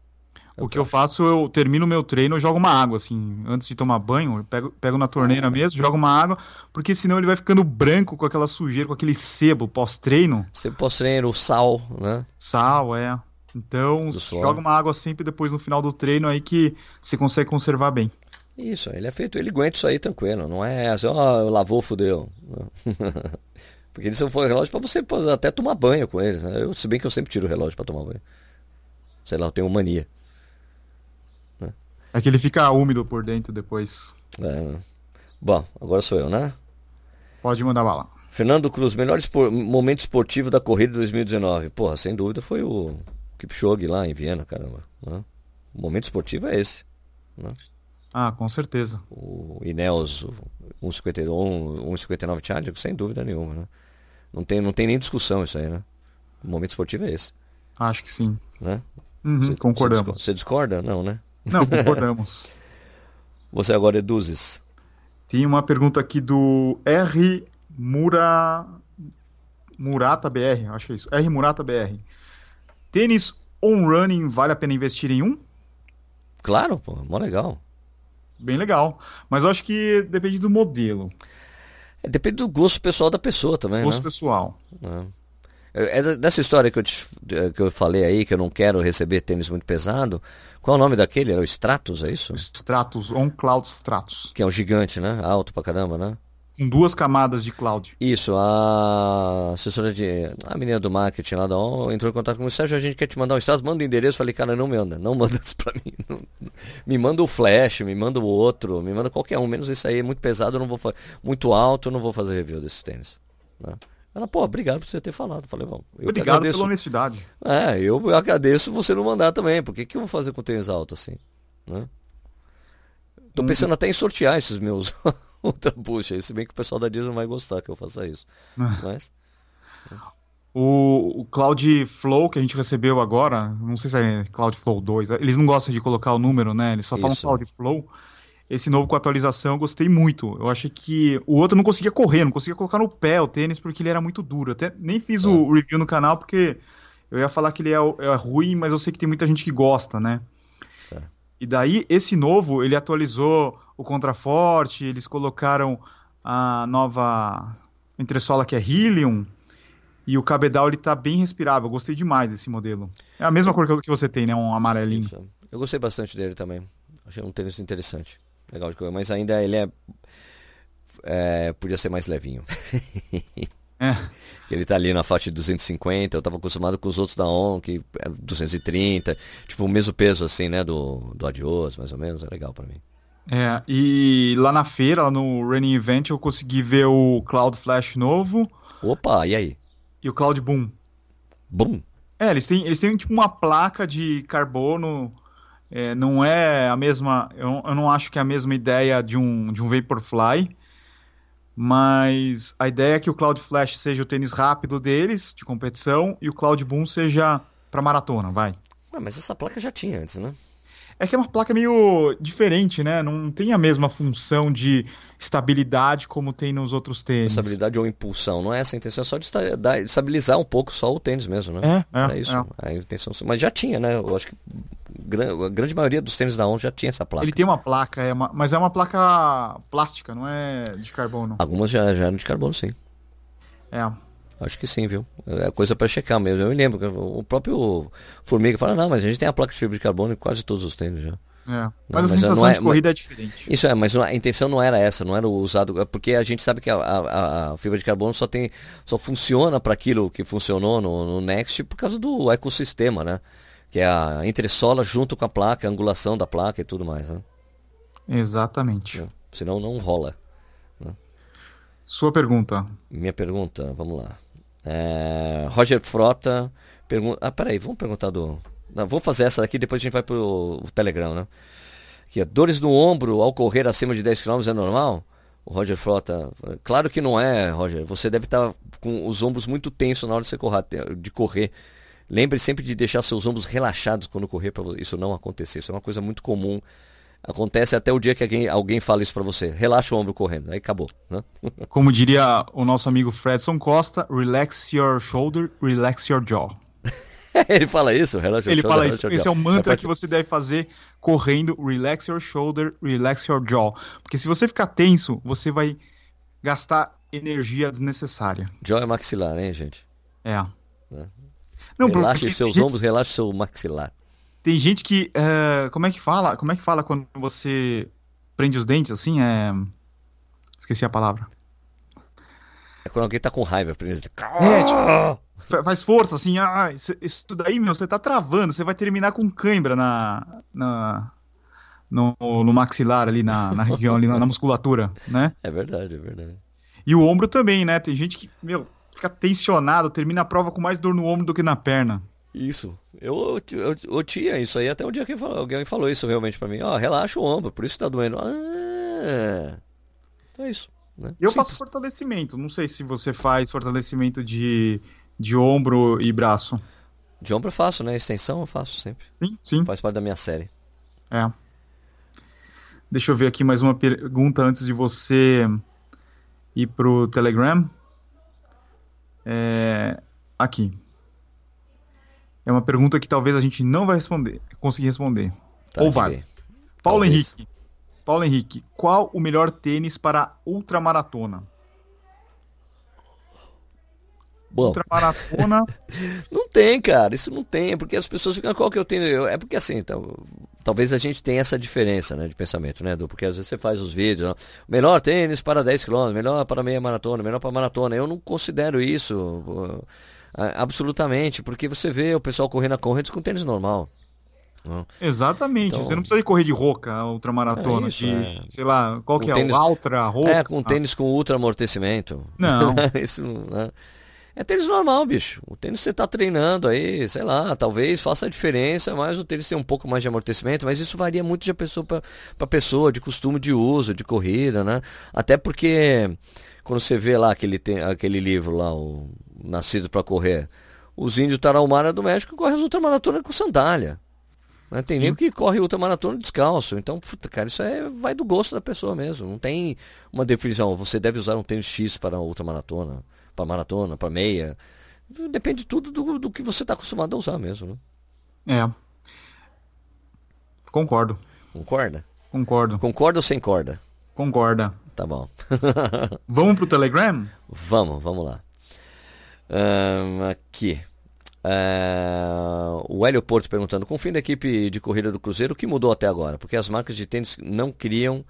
S1: O que eu faço, eu termino o meu treino, eu jogo uma água, assim, antes de tomar banho, eu pego, pego na torneira mesmo, jogo uma água, porque senão ele vai ficando branco com aquela sujeira, com aquele sebo pós-treino,
S2: Você pós-treino, sal, né?
S1: sal, é. Então, joga uma água sempre depois no final do treino aí que você consegue conservar bem.
S2: Isso, ele é feito, ele aguenta isso aí tranquilo, não é assim, ó, lavou, fudeu. Porque eles são relógios para você até tomar banho com eles. Né? Eu, se bem que eu sempre tiro o relógio para tomar banho. Sei lá, eu tenho mania.
S1: É que ele fica úmido por dentro depois.
S2: É. Bom, agora sou eu, né?
S1: Pode mandar bala.
S2: Fernando Cruz, melhor espor- momento esportivo da corrida de 2019. Porra, sem dúvida foi o Kipchoge lá em Viena, caramba. né? O momento esportivo é esse.
S1: Ah, com certeza.
S2: o Ineos o 1,51, 1,59 Challenger, sem dúvida nenhuma, né? Não tem, não tem nem discussão isso aí, né? O momento esportivo é esse,
S1: Acho que sim.
S2: né?
S1: Uhum,
S2: Você-
S1: concordamos.
S2: você discorda? Não, né?
S1: Não, concordamos.
S2: Você agora eduzes.
S1: Tem uma pergunta aqui do R Mura... Murata BR, acho que é isso. R Murata BR. Tênis on running vale a pena investir em um?
S2: Claro, pô, mó legal.
S1: Bem legal. Mas eu acho que depende do modelo.
S2: É, depende do gosto pessoal da pessoa também,
S1: Gosto
S2: né?
S1: pessoal.
S2: É. É dessa história que eu, te- que eu falei aí, que eu não quero receber tênis muito pesado, qual é o nome daquele? Era o Stratus, é isso?
S1: Stratus, on cloud Stratus.
S2: Que é um gigante, né? Alto pra caramba, né?
S1: Com duas camadas de cloud.
S2: Isso, a assessora de. A menina do marketing lá da ON entrou em contato comigo. Sérgio, a gente quer te mandar um status, manda o endereço. Falei, cara, não manda, não manda isso pra mim. não- me manda o flash, me manda o outro, me manda qualquer um, menos esse aí, é muito pesado, eu não vou Muito alto, eu não vou fazer review desses tênis. né? Ela, pô, obrigado por você ter falado. Falei, bom, eu
S1: Obrigado
S2: agradeço.
S1: pela honestidade.
S2: É, eu agradeço você não mandar também. Por que, eu vou fazer com tênis alto assim? Né? Tô
S1: Hum.
S2: pensando até em sortear esses meus Ultra Push aí, se bem que o pessoal da Disney não vai gostar que eu faça isso. Mas.
S1: O, o Cloud Flow que a gente recebeu agora, não sei se é Cloud Flow 2, eles não gostam de colocar o número, né? Eles só falam
S2: Isso.
S1: Cloud Flow. Esse novo com atualização eu gostei muito. Eu achei que o outro não conseguia correr, não conseguia colocar no pé o tênis porque ele era muito duro. Até nem fiz o review no canal porque eu ia falar que ele é, é ruim, mas eu sei que tem muita gente que gosta, né?
S2: Certo.
S1: E daí, esse novo, ele atualizou o contraforte, eles colocaram a nova entressola que é Helium, e o cabedal ele tá bem respirável. Eu gostei demais desse modelo. É a mesma cor que você tem, né? Um amarelinho.
S2: Isso. Eu gostei bastante dele também. Achei um tênis interessante. Legal de correr, mas ainda ele é, é, podia ser mais levinho.
S1: É.
S2: Ele tá ali na faixa de 250, eu tava acostumado com os outros da ON, que é 230, tipo o mesmo peso assim, né, do, do Adios, mais ou menos, é legal pra mim.
S1: É, e lá na feira, lá no Running Event, eu consegui ver o Cloud Flash novo
S2: Opa, e aí?
S1: E o Cloud Boom.
S2: Bum!
S1: É, eles têm, eles têm tipo uma placa de carbono. é, não é a mesma. Eu, eu não acho que é a mesma ideia de um, de um Vaporfly. Mas a ideia é que o Cloud Flash seja o tênis rápido deles, de competição, e o Cloud Boom seja pra maratona, vai.
S2: Ué, mas essa placa já tinha antes, né?
S1: É que é uma placa meio diferente, né? Não tem a mesma função de estabilidade como tem nos outros tênis.
S2: Estabilidade ou impulsão, não é essa a intenção, é só de estabilizar um pouco só o tênis mesmo, né?
S1: É, é,
S2: É isso.
S1: é.
S2: A intenção, mas já tinha, né? Eu acho que a grande maioria dos tênis da ON já tinha essa placa.
S1: Ele tem uma placa, é uma- mas é uma placa plástica, não é de carbono.
S2: Algumas já, já eram de carbono, sim.
S1: É.
S2: Acho que sim, viu? É coisa pra checar mesmo. Eu me lembro, que o próprio Formiga fala, não, mas a gente tem a placa de fibra de carbono em quase todos os tênis já.
S1: É. Mas
S2: mas
S1: a
S2: não
S1: sensação
S2: é-
S1: de corrida é diferente.
S2: Isso é, mas não- a intenção não era essa, não era o usado, é porque a gente sabe que a, a- a fibra de carbono só tem, só funciona para aquilo que funcionou no, no Next por causa do ecossistema, né? Que é a entressola junto com a placa, a angulação da placa e tudo mais, né?
S1: Exatamente.
S2: Senão não rola.
S1: Sua pergunta.
S2: Minha pergunta, vamos lá. É, Roger Frota pergunta. Ah, peraí, vamos perguntar do. Não, vamos fazer essa daqui, depois a gente vai pro o Telegram, né? Ó, dores no ombro ao correr acima de 10 km é normal? O Roger Frota. Claro que não é, Roger. Você deve estar com os ombros muito tensos na hora de você correr. De correr. Lembre sempre de deixar seus ombros relaxados quando correr para isso não acontecer. Isso é uma coisa muito comum. Acontece até o dia que alguém, alguém fala isso para você. Relaxa o ombro correndo. Aí acabou, né?
S1: Como diria o nosso amigo Fredson Costa, relax your shoulder, relax your jaw.
S2: Ele fala isso, relaxa
S1: Ele
S2: o
S1: fala isso,
S2: relaxa
S1: esse é o mantra
S2: É
S1: que você deve fazer correndo, relax your shoulder, relax your jaw. Porque se você ficar tenso, você vai gastar energia desnecessária.
S2: Jaw é maxilar, hein, gente?
S1: É.
S2: É.
S1: Não,
S2: relaxe
S1: porque
S2: seus ombros, relaxe seu maxilar.
S1: Tem gente que. é, como é que fala? Como é que fala quando você prende os dentes assim? É. Esqueci a palavra.
S2: É quando alguém tá com raiva. por exemplo.
S1: É, tipo, fa- faz força, assim, ah, isso, isso daí, meu, você tá travando, você vai terminar com cãibra na, na, no, no maxilar ali, na, na região ali, na, na musculatura, né?
S2: É verdade, é verdade.
S1: E o ombro também, né? Tem gente que, meu, fica tensionado, termina a prova com mais dor no ombro do que na perna.
S2: Isso. Eu, eu, eu tinha isso aí até o dia que falou- alguém falou isso realmente pra mim. Ó, relaxa o ombro, por isso tá doendo. Ah, então é isso. Né?
S1: Eu
S2: Simples.
S1: faço fortalecimento, não sei se você faz fortalecimento de, de ombro e braço.
S2: De ombro eu faço, né? Extensão eu faço sempre.
S1: Sim, sim,
S2: Faz parte da minha série.
S1: é. Deixa eu ver aqui mais uma pergunta antes de você ir pro Telegram. É, aqui. É uma pergunta que talvez a gente não vai responder, conseguir responder.
S2: Tá,
S1: Ou vai.
S2: aí.
S1: Paulo
S2: Talvez.
S1: Henrique. Paulo Henrique, qual o melhor tênis para ultramaratona?
S2: Bom,
S1: Ultramaratona,
S2: Não tem, cara, isso não tem, porque as pessoas ficam, qual que eu tenho? Eu- É porque assim, tal- talvez a gente tenha essa diferença, né, de pensamento, né, Du? Porque às vezes você faz os vídeos, ó, melhor tênis para 10 km, melhor para meia maratona, melhor para maratona. Eu não considero isso pô, absolutamente, porque você vê o pessoal correndo na corrente com tênis normal.
S1: exatamente.
S2: Então-
S1: Você não precisa de correr de roca, a ultramaratona,
S2: É isso,
S1: de,
S2: é.
S1: sei lá, qual
S2: Com
S1: que é?
S2: tênis-
S1: O Ultra, roca?
S2: É, com tênis com ultra amortecimento.
S1: Não.
S2: isso não, né? É tênis normal, bicho. O tênis você tá treinando aí, sei lá, talvez faça a diferença, mas o tênis tem um pouco mais de amortecimento, mas isso varia muito de pessoa para pessoa, de costume de uso, de corrida, né? Até porque quando você vê lá aquele, aquele livro lá, o nascidos para correr. Os índios tarahumara do México correm as ultramaratonas com sandália. Né? Tem nem que corre ultramaratona descalço. Então, puta, cara, isso é, vai do gosto da pessoa mesmo. Não tem uma definição. Você deve usar um tênis X para ultramaratona, para maratona, para meia. Depende tudo do, do que você está acostumado a usar mesmo.
S1: Né? É. Concordo.
S2: Concorda?
S1: Concordo.
S2: Concorda ou sem corda?
S1: Concorda.
S2: Tá bom.
S1: vamos pro Telegram?
S2: Vamos, vamos lá. Um, aqui. Uh, o Hélio Porto perguntando: com o fim da equipe de corrida do Cruzeiro, o que mudou até agora? Porque as marcas de tênis não criam.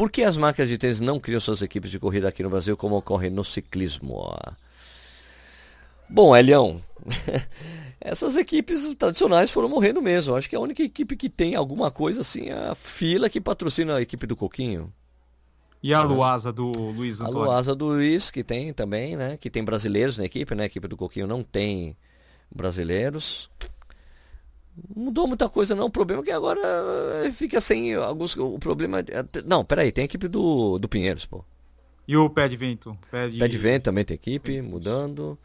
S2: Por que as marcas de tênis não criam suas equipes de corrida aqui no Brasil, como ocorre no ciclismo? Bom, Elião, essas equipes tradicionais foram morrendo mesmo. Acho que a única equipe que tem alguma coisa assim é a fila que patrocina a equipe do Coquinho.
S1: E a Luasa do Luiz Antônio?
S2: A Luasa do Luiz, que tem também, né? Que tem brasileiros na equipe, né? A equipe do Coquinho não tem brasileiros. Mudou muita coisa não, o problema é que agora eh, fica sem alguns. O problema. É não, peraí, tem a equipe do, do Pinheiros, pô.
S1: E o Pé de Vento? Pé de,
S2: Pé de Vento também tem equipe, mudando.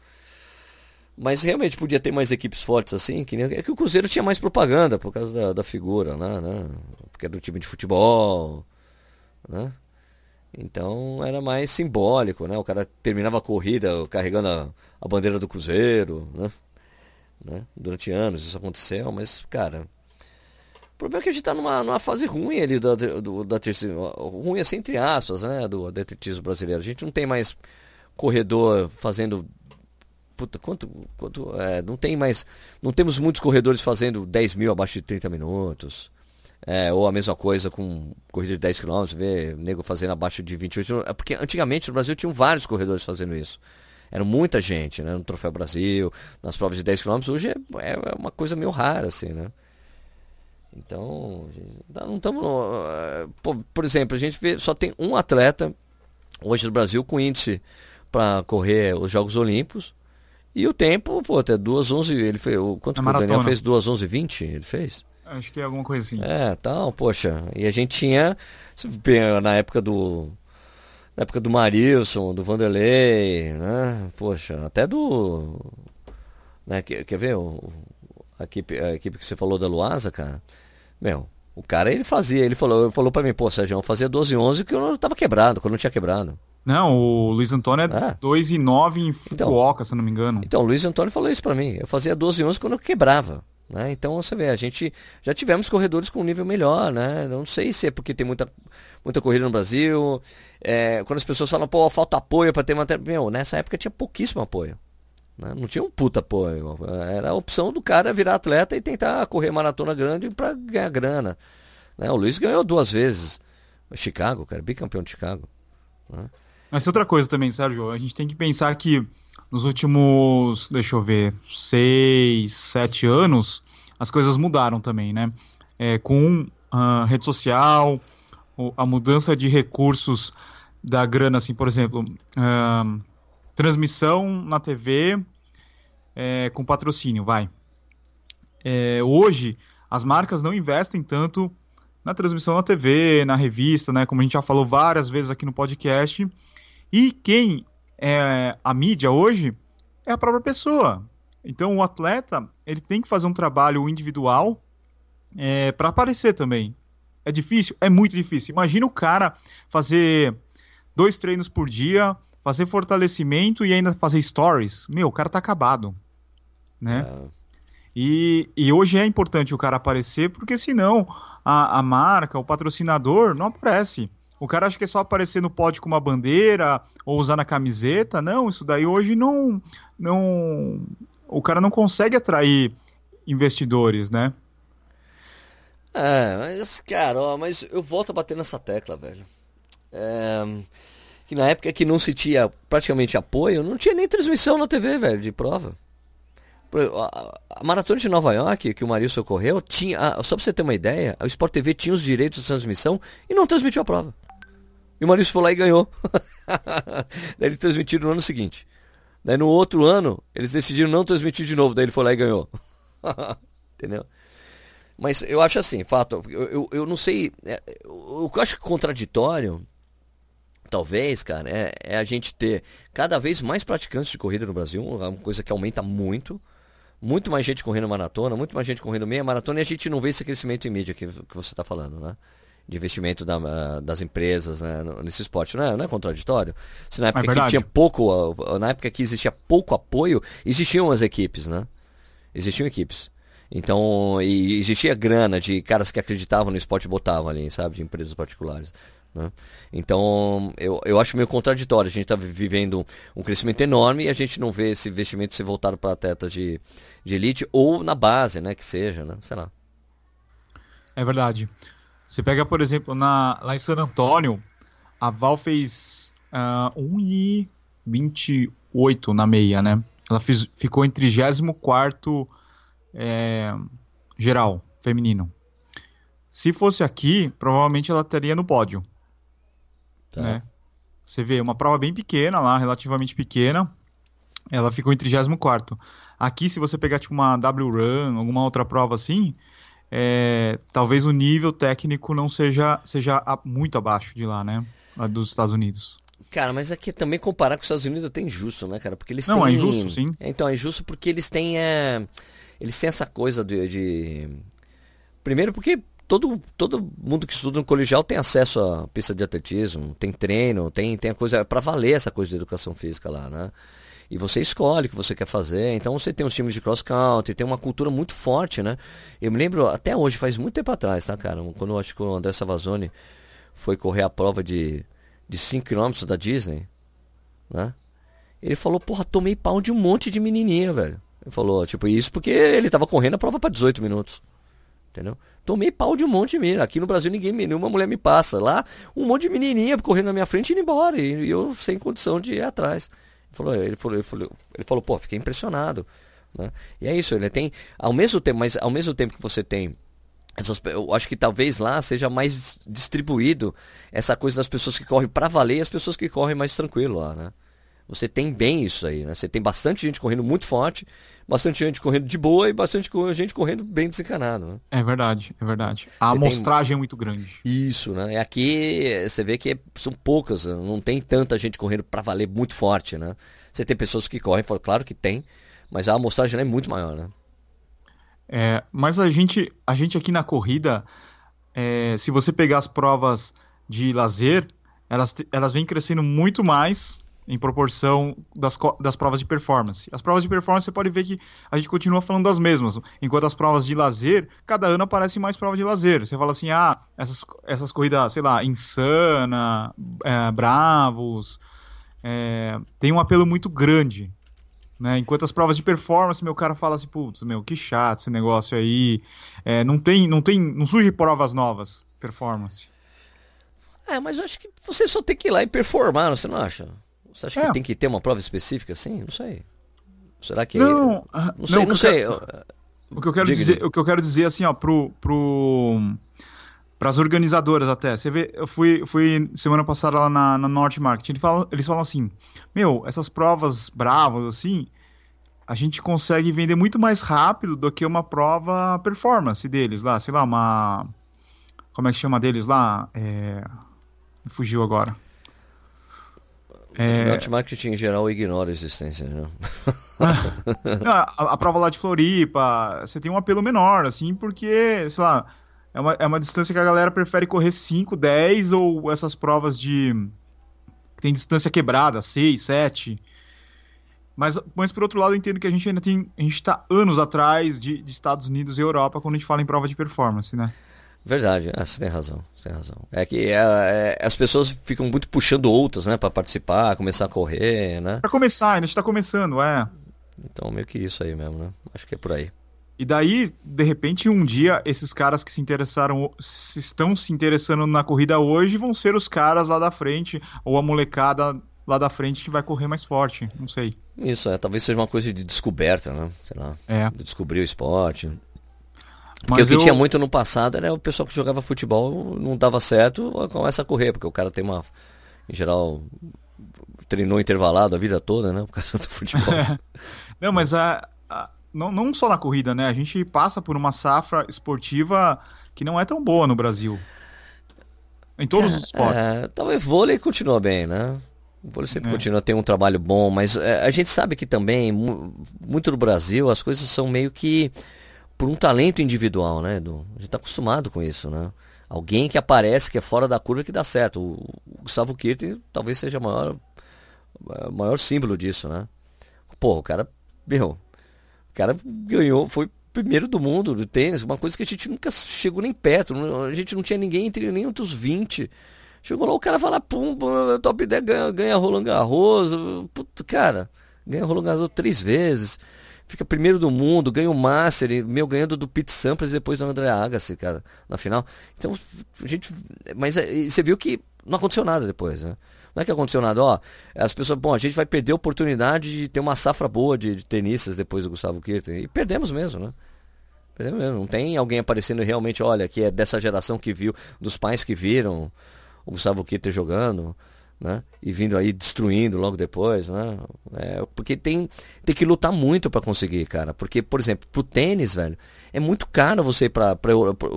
S2: Mas realmente podia ter mais equipes fortes assim, que nem, é que o Cruzeiro tinha mais propaganda por causa da, da figura, né, né? Porque era do time de futebol, né? Então era mais simbólico, né? O cara terminava a corrida carregando a, a bandeira do Cruzeiro, né? Né? Durante anos isso aconteceu, mas, cara. O problema é que a gente tá numa, numa fase ruim ali do, do, do atletismo. Ruim assim, entre aspas, né? Do atletismo brasileiro. A gente não tem mais corredor fazendo. Puta, quanto. quanto é, não tem mais. Não temos muitos corredores fazendo 10 mil abaixo de 30 minutos. É, ou a mesma coisa com corrida de 10 km, ver nego fazendo abaixo de 28. É porque antigamente no Brasil tinham vários corredores fazendo isso. Era muita gente, né? No Troféu Brasil, nas provas de 10 km. Hoje é, é uma coisa meio rara, assim, né? Então, não estamos. Por, por exemplo, a gente vê, só tem um atleta hoje no Brasil com índice para correr os Jogos Olímpicos. E o tempo, pô, até 2h11. Ele fez. Quanto que o Daniel fez? 2h11,20? Ele fez?
S1: Acho que é alguma assim.
S2: É, tal, poxa. E a gente tinha, na época do. Na época do Marilson, do Vanderlei, né? Poxa, até do. Né? Quer, quer ver? O, a, equipe, a equipe que você falou da Luasa, cara. Meu, o cara ele fazia, ele falou, falou pra mim, pô, Sérgio, eu fazia 12 e 11 que eu não tava quebrado, quando eu não tinha quebrado.
S1: Não, o Luiz Antônio é, é. 2 e 9 em Fukuoka, então, se eu não me engano.
S2: Então, o Luiz Antônio falou isso pra mim. Eu fazia 12 e 11 quando eu quebrava. Né? Então você vê, a gente já tivemos corredores com um nível melhor, né? Não sei se é porque tem muita, muita corrida no Brasil. É, quando as pessoas falam, pô, falta apoio para ter matéria. Meu, nessa época tinha pouquíssimo apoio. Né? Não tinha um puta apoio. Era a opção do cara virar atleta e tentar correr maratona grande para ganhar grana. Né? O Luiz ganhou duas vezes. Chicago, cara, bicampeão de Chicago. Né?
S1: Mas outra coisa também, Sérgio, a gente tem que pensar que nos últimos, deixa eu ver, seis, sete anos, as coisas mudaram também, né? É, com a rede social, a mudança de recursos da grana, assim, por exemplo, uh, transmissão na TV é, com patrocínio, vai. É, hoje, as marcas não investem tanto na transmissão na TV, na revista, né? Como a gente já falou várias vezes aqui no podcast. E quem é, a mídia hoje é a própria pessoa. Então o atleta ele tem que fazer um trabalho individual é, para aparecer também. É difícil? É muito difícil. Imagina o cara fazer dois treinos por dia, fazer fortalecimento e ainda fazer stories. Meu, o cara tá acabado. Né? É. E, e hoje é importante o cara aparecer, porque senão a, a marca, o patrocinador não aparece. O cara acha que é só aparecer no pódio com uma bandeira ou usar na camiseta. Não, isso daí hoje não. não o cara não consegue atrair investidores, né?
S2: É, mas, cara, ó, mas eu volto a bater nessa tecla, velho. É, que na época que não se tinha praticamente apoio, não tinha nem transmissão na TV, velho, de prova. A maratona de Nova York, que o Mario socorreu, tinha. Só pra você ter uma ideia, a Sport TV tinha os direitos de transmissão e não transmitiu a prova. E o Maurício foi lá e ganhou. daí eles transmitiram no ano seguinte. Daí no outro ano, eles decidiram não transmitir de novo. Daí ele foi lá e ganhou. Entendeu? Mas eu acho assim, fato, eu, eu, eu não sei. É, o que eu acho contraditório talvez, cara, é, é, a gente ter cada vez mais praticantes de corrida no Brasil, uma coisa que aumenta muito. Muito mais gente correndo maratona, muito mais gente correndo meia maratona, e a gente não vê esse crescimento em mídia que, que você está falando, né? De investimento da, das empresas né? nesse esporte. Não é, não é contraditório? Se na época é que tinha pouco, na época que existia pouco apoio, existiam as equipes, né? Existiam equipes. Então, e existia grana de caras que acreditavam no esporte e botavam ali, sabe? De empresas particulares. Né? Então, eu, eu acho meio contraditório. A gente está vivendo um crescimento enorme e a gente não vê esse investimento ser voltado para atletas de, de elite ou na base, né? Que seja, né? Sei lá.
S1: É verdade. Você pega, por exemplo, na, lá em San Antônio, a Val fez uh, ah, 1,28 na meia, né? Ela fez, ficou em 34 é, geral, feminino. Se fosse aqui, provavelmente ela estaria no pódio. Tá. Né? Você vê, uma prova bem pequena lá, relativamente pequena. Ela ficou em 34. Aqui, se você pegar tipo uma W-Run, alguma outra prova assim, é, talvez o nível técnico não seja, seja muito abaixo de lá, né? Lá dos Estados Unidos.
S2: Cara, mas aqui também comparar com os Estados Unidos é até injusto, né, cara? Porque eles
S1: não,
S2: têm...
S1: é injusto, sim.
S2: Então, é injusto porque eles têm. É... Eles têm essa coisa de, de. Primeiro porque todo, todo mundo que estuda no colegial tem acesso à pista de atletismo, tem treino, tem, tem a coisa para valer essa coisa de educação física lá, né? E você escolhe o que você quer fazer. Então você tem os times de cross country, tem uma cultura muito forte, né? Eu me lembro até hoje, faz muito tempo atrás, tá, cara? Quando eu acho que o André Savazone foi correr a prova de, de 5 km da Disney, né? Ele falou, porra, tomei pau de um monte de menininha, velho. Ele falou, tipo, isso porque ele tava correndo a prova para 18 minutos. Entendeu? Tomei pau de um monte de menina. Aqui no Brasil ninguém, nenhuma mulher me passa. Lá, um monte de menininha correndo na minha frente e indo embora. E, eu sem condição de ir atrás. Ele falou, ele falou, ele falou, ele falou pô, fiquei impressionado. Né? E é isso, ele tem, ao mesmo tempo, mas ao mesmo tempo que você tem essas, eu acho que talvez lá seja mais distribuído essa coisa das pessoas que correm para valer e as pessoas que correm mais tranquilo lá, né? Você tem bem isso aí, né? Você tem bastante gente correndo muito forte bastante gente correndo de boa e bastante gente correndo bem desencanado. Né?
S1: É verdade, é verdade. A você amostragem tem... é muito grande.
S2: Isso, né? E aqui você vê que são poucas, não tem tanta gente correndo para valer muito forte, né? Você tem pessoas que correm, claro que tem, mas a amostragem é muito maior, né?
S1: É, mas a gente, a gente aqui na corrida, é, se você pegar as provas de lazer, elas, elas vêm crescendo muito mais em proporção das, das provas de performance. As provas de performance você pode ver que a gente continua falando das mesmas, enquanto as provas de lazer, cada ano aparecem mais provas de lazer. Você fala assim, ah, essas, essas corridas, sei lá, Insana, é, Bravos, é, tem um apelo muito grande. Né? Enquanto as provas de performance, meu cara fala assim, putz, meu, que chato esse negócio aí. É, não tem, não tem, não surge provas novas, performance.
S2: É, mas eu acho que você só tem que ir lá e performar, você não acha? Você acha é. que tem que ter uma prova específica assim? Não sei. Será que.
S1: Não,
S2: não sei, não, não sei.
S1: o que eu quero dizer, o que eu quero dizer assim, ó, pro. pro para as organizadoras até. Você vê, eu fui, fui semana passada lá na, na Norte Marketing, eles falam, eles falam assim: Meu, essas provas bravas assim, a gente consegue vender muito mais rápido do que uma prova performance deles lá, sei lá, uma. Como é que chama deles lá? É, fugiu agora.
S2: É... O marketing em geral ignora a existência, né?
S1: a, a, prova lá de Floripa, você tem um apelo menor, assim, porque, sei lá, é uma, é uma distância que a galera prefere correr 5, 10 ou essas provas de. que tem distância quebrada, 6, 7. Mas, mas por outro lado, eu entendo que a gente ainda tem. A gente tá anos atrás de, de Estados Unidos e Europa quando a gente fala em prova de performance, né?
S2: Verdade, ah, você tem razão, você tem razão. É que é, é, as pessoas ficam muito puxando outras, né, para participar, começar a correr, né?
S1: Pra começar, a gente tá começando, é.
S2: Então, meio que isso aí mesmo, né? Acho que é por aí.
S1: E daí, de repente, um dia, esses caras que se interessaram, se estão se interessando na corrida hoje, vão ser os caras lá da frente, ou a molecada lá da frente que vai correr mais forte, não sei.
S2: Isso, é, talvez seja uma coisa de descoberta, né? Sei lá. É. De descobrir o esporte. Porque Mas o que eu... tinha muito no passado era o pessoal que jogava futebol, não dava certo, começa a correr, porque o cara tem uma. Em geral, treinou intervalado a vida toda, né? Por causa do futebol.
S1: não, mas a, a, não, não só na corrida, né? A gente passa por uma safra esportiva que não é tão boa no Brasil. Em todos os esportes.
S2: É, talvez vôlei continua bem, né? O vôlei sempre
S1: É.
S2: continua a ter um trabalho bom, mas é, a gente sabe que também, mu- muito no Brasil, as coisas são meio que por um talento individual, né? Edu? A gente tá acostumado com isso, né? Alguém que aparece, que é fora da curva, que dá certo. O, o Gustavo Kirten talvez seja o maior, maior símbolo disso, né? Pô, o cara, meu, o cara ganhou, foi primeiro do mundo do tênis, uma coisa que a gente nunca chegou nem perto, a gente não tinha ninguém entre nem entre os 20. Chegou lá, o cara fala, pum, top 10 ganha, ganha Roland Garros, puto, cara, ganha Roland Garros três vezes, fica primeiro do mundo, ganha o Master, meu, ganhando do Pete Sampras e depois do André Agassi, cara, na final. Então, a gente, mas é, você viu que não aconteceu nada depois, né? Não é que aconteceu nada, ó, as pessoas, bom, a gente vai perder a oportunidade de ter uma safra boa de, de tenistas depois do Gustavo Kirten, e perdemos mesmo, né? Perdemos mesmo. Não tem alguém aparecendo realmente, olha, que é dessa geração que viu, dos pais que viram o Gustavo Kirten jogando, né? E vindo aí destruindo logo depois, né? É, porque tem, tem que lutar muito para conseguir, cara. Porque, por exemplo, pro tênis, velho, é muito caro você ir pra, pra, pra-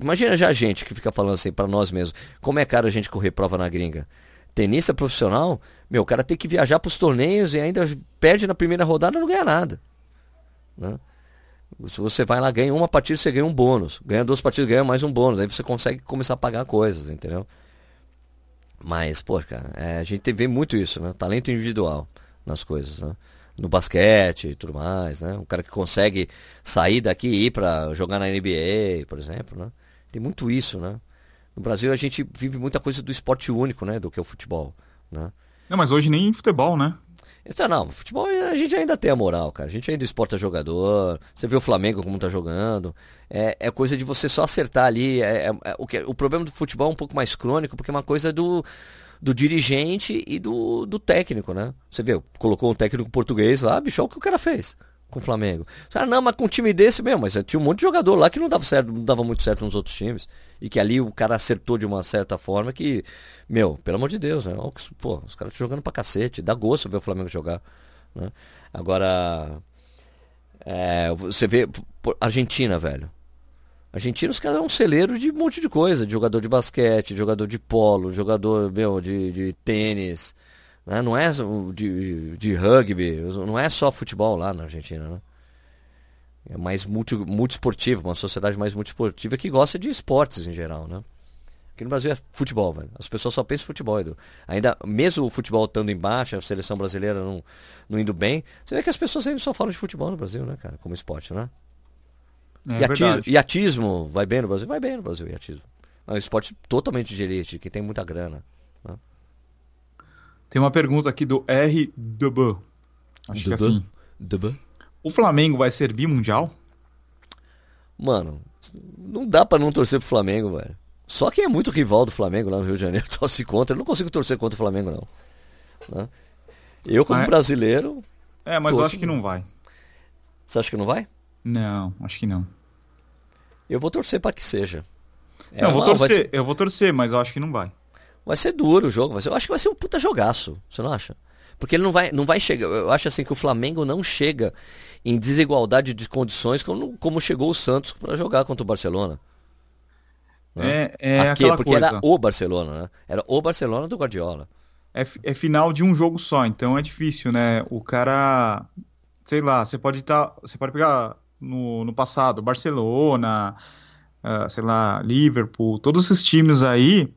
S2: Imagina já a gente que fica falando assim para nós mesmos, como é caro a gente correr prova na gringa. Tenista profissional, meu, o cara tem que viajar pros torneios e ainda perde na primeira rodada e não ganha nada. Né? Se você vai lá, ganha uma partida, você ganha um bônus. Ganha duas partidas, ganha mais um bônus. Aí você consegue começar a pagar coisas, entendeu? Mas, pô, cara, é, a gente vê muito isso, né? Talento individual nas coisas, né? No basquete e tudo mais, né? Um cara que consegue sair daqui e ir pra jogar na NBA, por exemplo, né? Tem muito isso, né? No Brasil a gente vive muita coisa do esporte único, né? Do que é o futebol, né?
S1: Não, mas hoje nem em futebol, né?
S2: Então, não, futebol a gente ainda tem a moral, cara. A gente ainda exporta jogador. Você vê o Flamengo como tá jogando. É, é coisa de você só acertar ali. É, é- é- o, que, o problema do futebol é um pouco mais crônico, porque é uma coisa do, do dirigente e do, do técnico, né? Você vê, colocou um técnico português lá, bicho, olha o que o cara fez com o Flamengo. Ah, não, mas com um time desse mesmo, mas tinha um monte de jogador lá que não dava certo, não dava muito certo nos outros times. E que ali o cara acertou de uma certa forma que, meu, pelo amor de Deus, né? Pô, os caras jogando pra cacete. Dá gosto ver o Flamengo jogar. Né? Agora, é, você vê, Argentina, velho. Argentina, os caras é um celeiro de um monte de coisa, de jogador de basquete, de jogador de polo, jogador, meu, de, de tênis, né? Não é de, de rugby, não é só futebol lá na Argentina, né? É mais multi, multiesportivo, uma sociedade mais multiesportiva que gosta de esportes em geral, né? Aqui no Brasil é futebol, velho. As pessoas só pensam em futebol, Edu. Ainda, mesmo o futebol estando em baixa, a seleção brasileira não, não indo bem, você vê que as pessoas ainda só falam de futebol no Brasil, né, cara? Como esporte, né?
S1: É
S2: e, atismo,
S1: verdade.
S2: e atismo vai bem no Brasil? Vai bem no Brasil, e atismo. É um esporte totalmente de elite, que tem muita grana. né?
S1: Tem uma pergunta aqui do R. Dubu. Acho que é assim.
S2: Dubu?
S1: O Flamengo vai ser bimundial?
S2: Mano, não dá pra não torcer pro Flamengo, velho. Só quem é muito rival do Flamengo lá no Rio de Janeiro torce contra. Eu não consigo torcer contra o Flamengo, não. Né? Eu, como
S1: é?
S2: brasileiro,
S1: É, mas eu acho que não vai.
S2: você acha que não vai?
S1: Não, acho que não.
S2: Eu vou torcer pra que seja. É,
S1: não, eu vou
S2: vai
S1: torcer,
S2: ser-
S1: eu vou torcer, mas eu acho que não vai.
S2: Vai ser duro o jogo. Vai ser, eu acho que vai ser um puta jogaço. Você não acha? Porque ele não vai, não vai chegar. Eu acho assim que o Flamengo não chega em desigualdade de condições como, como chegou o Santos para jogar contra o Barcelona.
S1: É, é
S2: Aqui,
S1: aquela
S2: porque
S1: coisa.
S2: era o Barcelona, né? Era o Barcelona do Guardiola.
S1: É, é final de um jogo só, então é difícil, né? O cara, sei lá, você pode estar, você pode pegar no, no passado, Barcelona, ah, sei lá, Liverpool, todos esses times aí,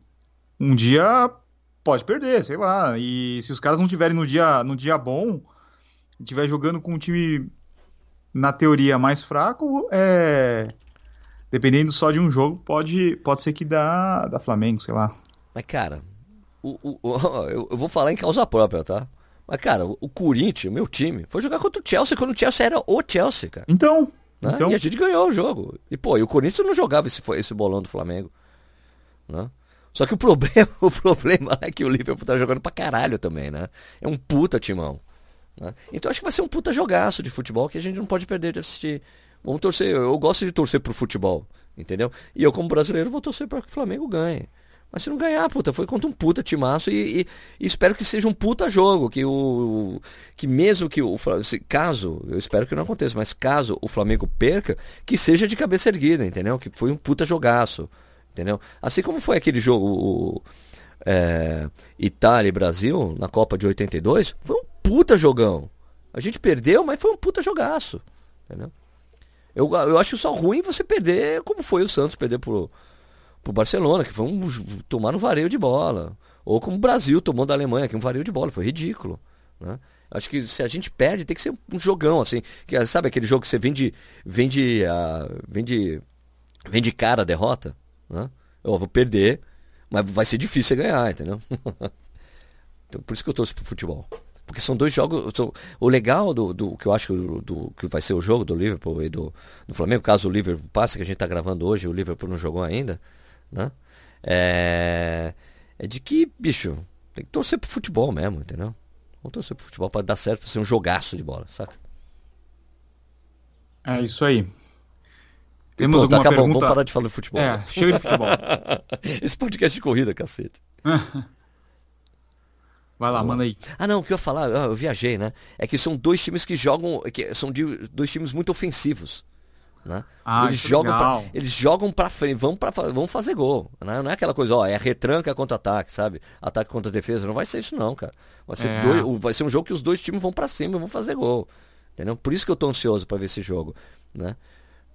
S1: um dia pode perder, sei lá. E se os caras não tiverem no dia, no dia bom, estiver jogando com um time na teoria mais fraco, é dependendo só de um jogo, pode, pode ser que dá, dá Flamengo, sei lá.
S2: Mas, cara, o, o- o- eu, vou falar em causa própria, tá? Mas, cara, o, o Corinthians, meu time, foi jogar contra o Chelsea quando o Chelsea era o Chelsea, cara.
S1: Então,
S2: né?
S1: então
S2: E a gente ganhou o jogo. E, pô, e o Corinthians não jogava esse, esse bolão do Flamengo. Né? Só que o problema, o problema é que o Liverpool tá jogando pra caralho também, né? É um puta timão. né? Então acho que vai ser um puta jogaço de futebol que a gente não pode perder de assistir. Vamos torcer, eu, gosto de torcer pro futebol, entendeu? E eu, como brasileiro, vou torcer para que o Flamengo ganhe. Mas se não ganhar, puta, foi contra um puta timaço e, e- e espero que seja um puta jogo. Que o. Que mesmo que o. Fla- se- Caso, eu espero que não aconteça, mas caso o Flamengo perca, que seja de cabeça erguida, entendeu? Que foi um puta jogaço. Entendeu? Assim como foi aquele jogo o, é, Itália e Brasil na Copa de 82, foi um puta jogão. A gente perdeu, mas foi um puta jogaço, entendeu? Eu, eu acho só ruim você perder como foi o Santos perder pro, pro Barcelona, que foi um tomar um vareio de bola. Ou como o Brasil tomou da Alemanha, que é um vareio de bola, foi ridículo. Né? Acho que se a gente perde, tem que ser um jogão, assim. Que, sabe aquele jogo que você vende, vende, uh, vende, vende cara a derrota? Né? Eu vou perder, mas vai ser difícil ganhar, entendeu? então, por isso que eu torço pro futebol. Porque são dois jogos. São, o legal do, do que eu acho do, do, que vai ser o jogo do Liverpool e do, do Flamengo, caso o Liverpool passe, que a gente está gravando hoje, o Liverpool não jogou ainda, né? É, é de que, bicho, tem que torcer pro futebol mesmo, entendeu? Vamos torcer pro futebol para dar certo, para ser um jogaço de bola, saca?
S1: É isso aí.
S2: Temos Pô, tá alguma pergunta? Vamos parar de falar de futebol.
S1: É, chega de futebol.
S2: Esse podcast de corrida, cacete.
S1: Vai lá, manda aí.
S2: Ah, não, o que eu ia falar, ah, eu viajei, né? É que são dois times que jogam, que são de, dois times muito ofensivos. Né?
S1: Ah,
S2: eles,
S1: é
S2: jogam pra, eles jogam pra frente, vão, pra, vão fazer gol. Né? Não é aquela coisa, ó, é retranca contra ataque, sabe? Ataque contra defesa. Não vai ser isso, não, cara. Vai ser,
S1: É.
S2: dois- vai ser um jogo que os dois times vão pra cima e vão fazer gol. Entendeu? Por isso que eu tô ansioso pra ver esse jogo. Né?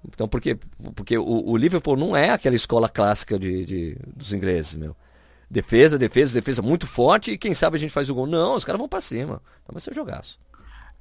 S2: Então, porque, porque o, o Liverpool não é aquela escola clássica de, de- dos ingleses, meu. Defesa, defesa, defesa muito forte e quem sabe a gente faz o gol. Não, os caras vão pra cima. Então vai ser jogaço.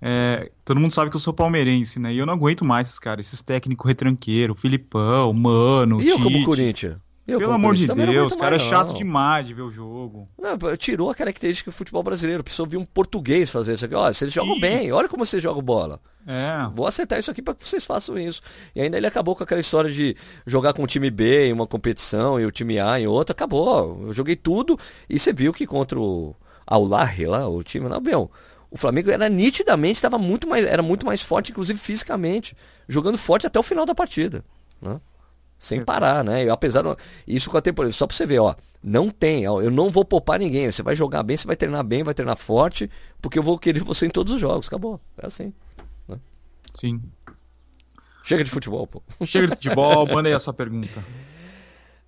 S1: É, todo mundo sabe que eu sou palmeirense, né? E eu não aguento mais esses caras, esses técnicos retranqueiros, Filipão, Mano,
S2: E eu como
S1: Tite.
S2: Corinthians?
S1: Pelo amor de Deus, cara é chato demais de ver o jogo.
S2: Não, tirou a característica do futebol brasileiro. Precisou vir um português fazer isso aqui. Olha, vocês jogam
S1: Sim.
S2: bem, olha como vocês jogam bola.
S1: É,
S2: Vou acertar isso aqui para que vocês façam isso. E ainda ele acabou com aquela história de jogar com o time B em uma competição e o time A em outra. Acabou. Eu joguei tudo e você viu que contra o Aulahi lá, o time lá, meu, o Flamengo era nitidamente, estava muito mais, era muito mais forte, inclusive fisicamente, jogando forte até o final da partida. Né? Sem parar, né? Apesar do- isso com a temporada, só pra você ver, ó, não tem, ó, eu não vou poupar ninguém. Você vai jogar bem, você vai treinar bem, vai treinar forte, porque eu vou querer você em todos os jogos. Acabou. É assim.
S1: sim.
S2: Chega de futebol, pô.
S1: Chega de futebol, manda aí a sua pergunta.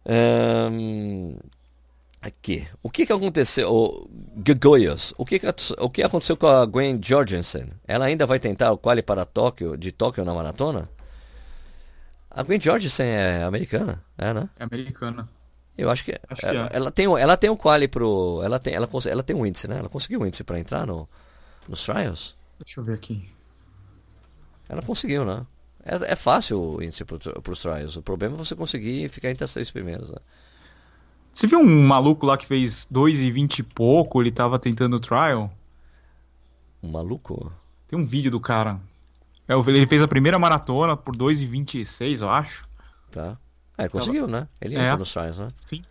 S2: Ahn, aqui. O que que aconteceu? O Goiás. O que que, o que aconteceu com a Gwen Jorgensen? Ela ainda vai tentar o quali para Tóquio, de Tóquio na maratona? A Gwen Jorgensen é americana, é, né?
S1: É americana.
S2: Eu acho que,
S1: Acho que
S2: ela,
S1: é.
S2: ela tem o- ela tem o quali pro, ela tem ela, ela tem um índice, né? Ela conseguiu um índice para entrar no nos trials.
S1: Deixa eu ver aqui.
S2: Ela conseguiu, né? É, é fácil o índice pro, pros trials. O problema é você conseguir ficar entre as três primeiras, né?
S1: Você viu um maluco lá que fez 2,20 e pouco, ele tava tentando o trial?
S2: Um maluco.
S1: Tem um vídeo do cara. É, ele fez a primeira maratona por 2,26, eu acho.
S2: Tá. É, conseguiu, né? Ele
S1: É.
S2: entra nos trials, né?
S1: Sim.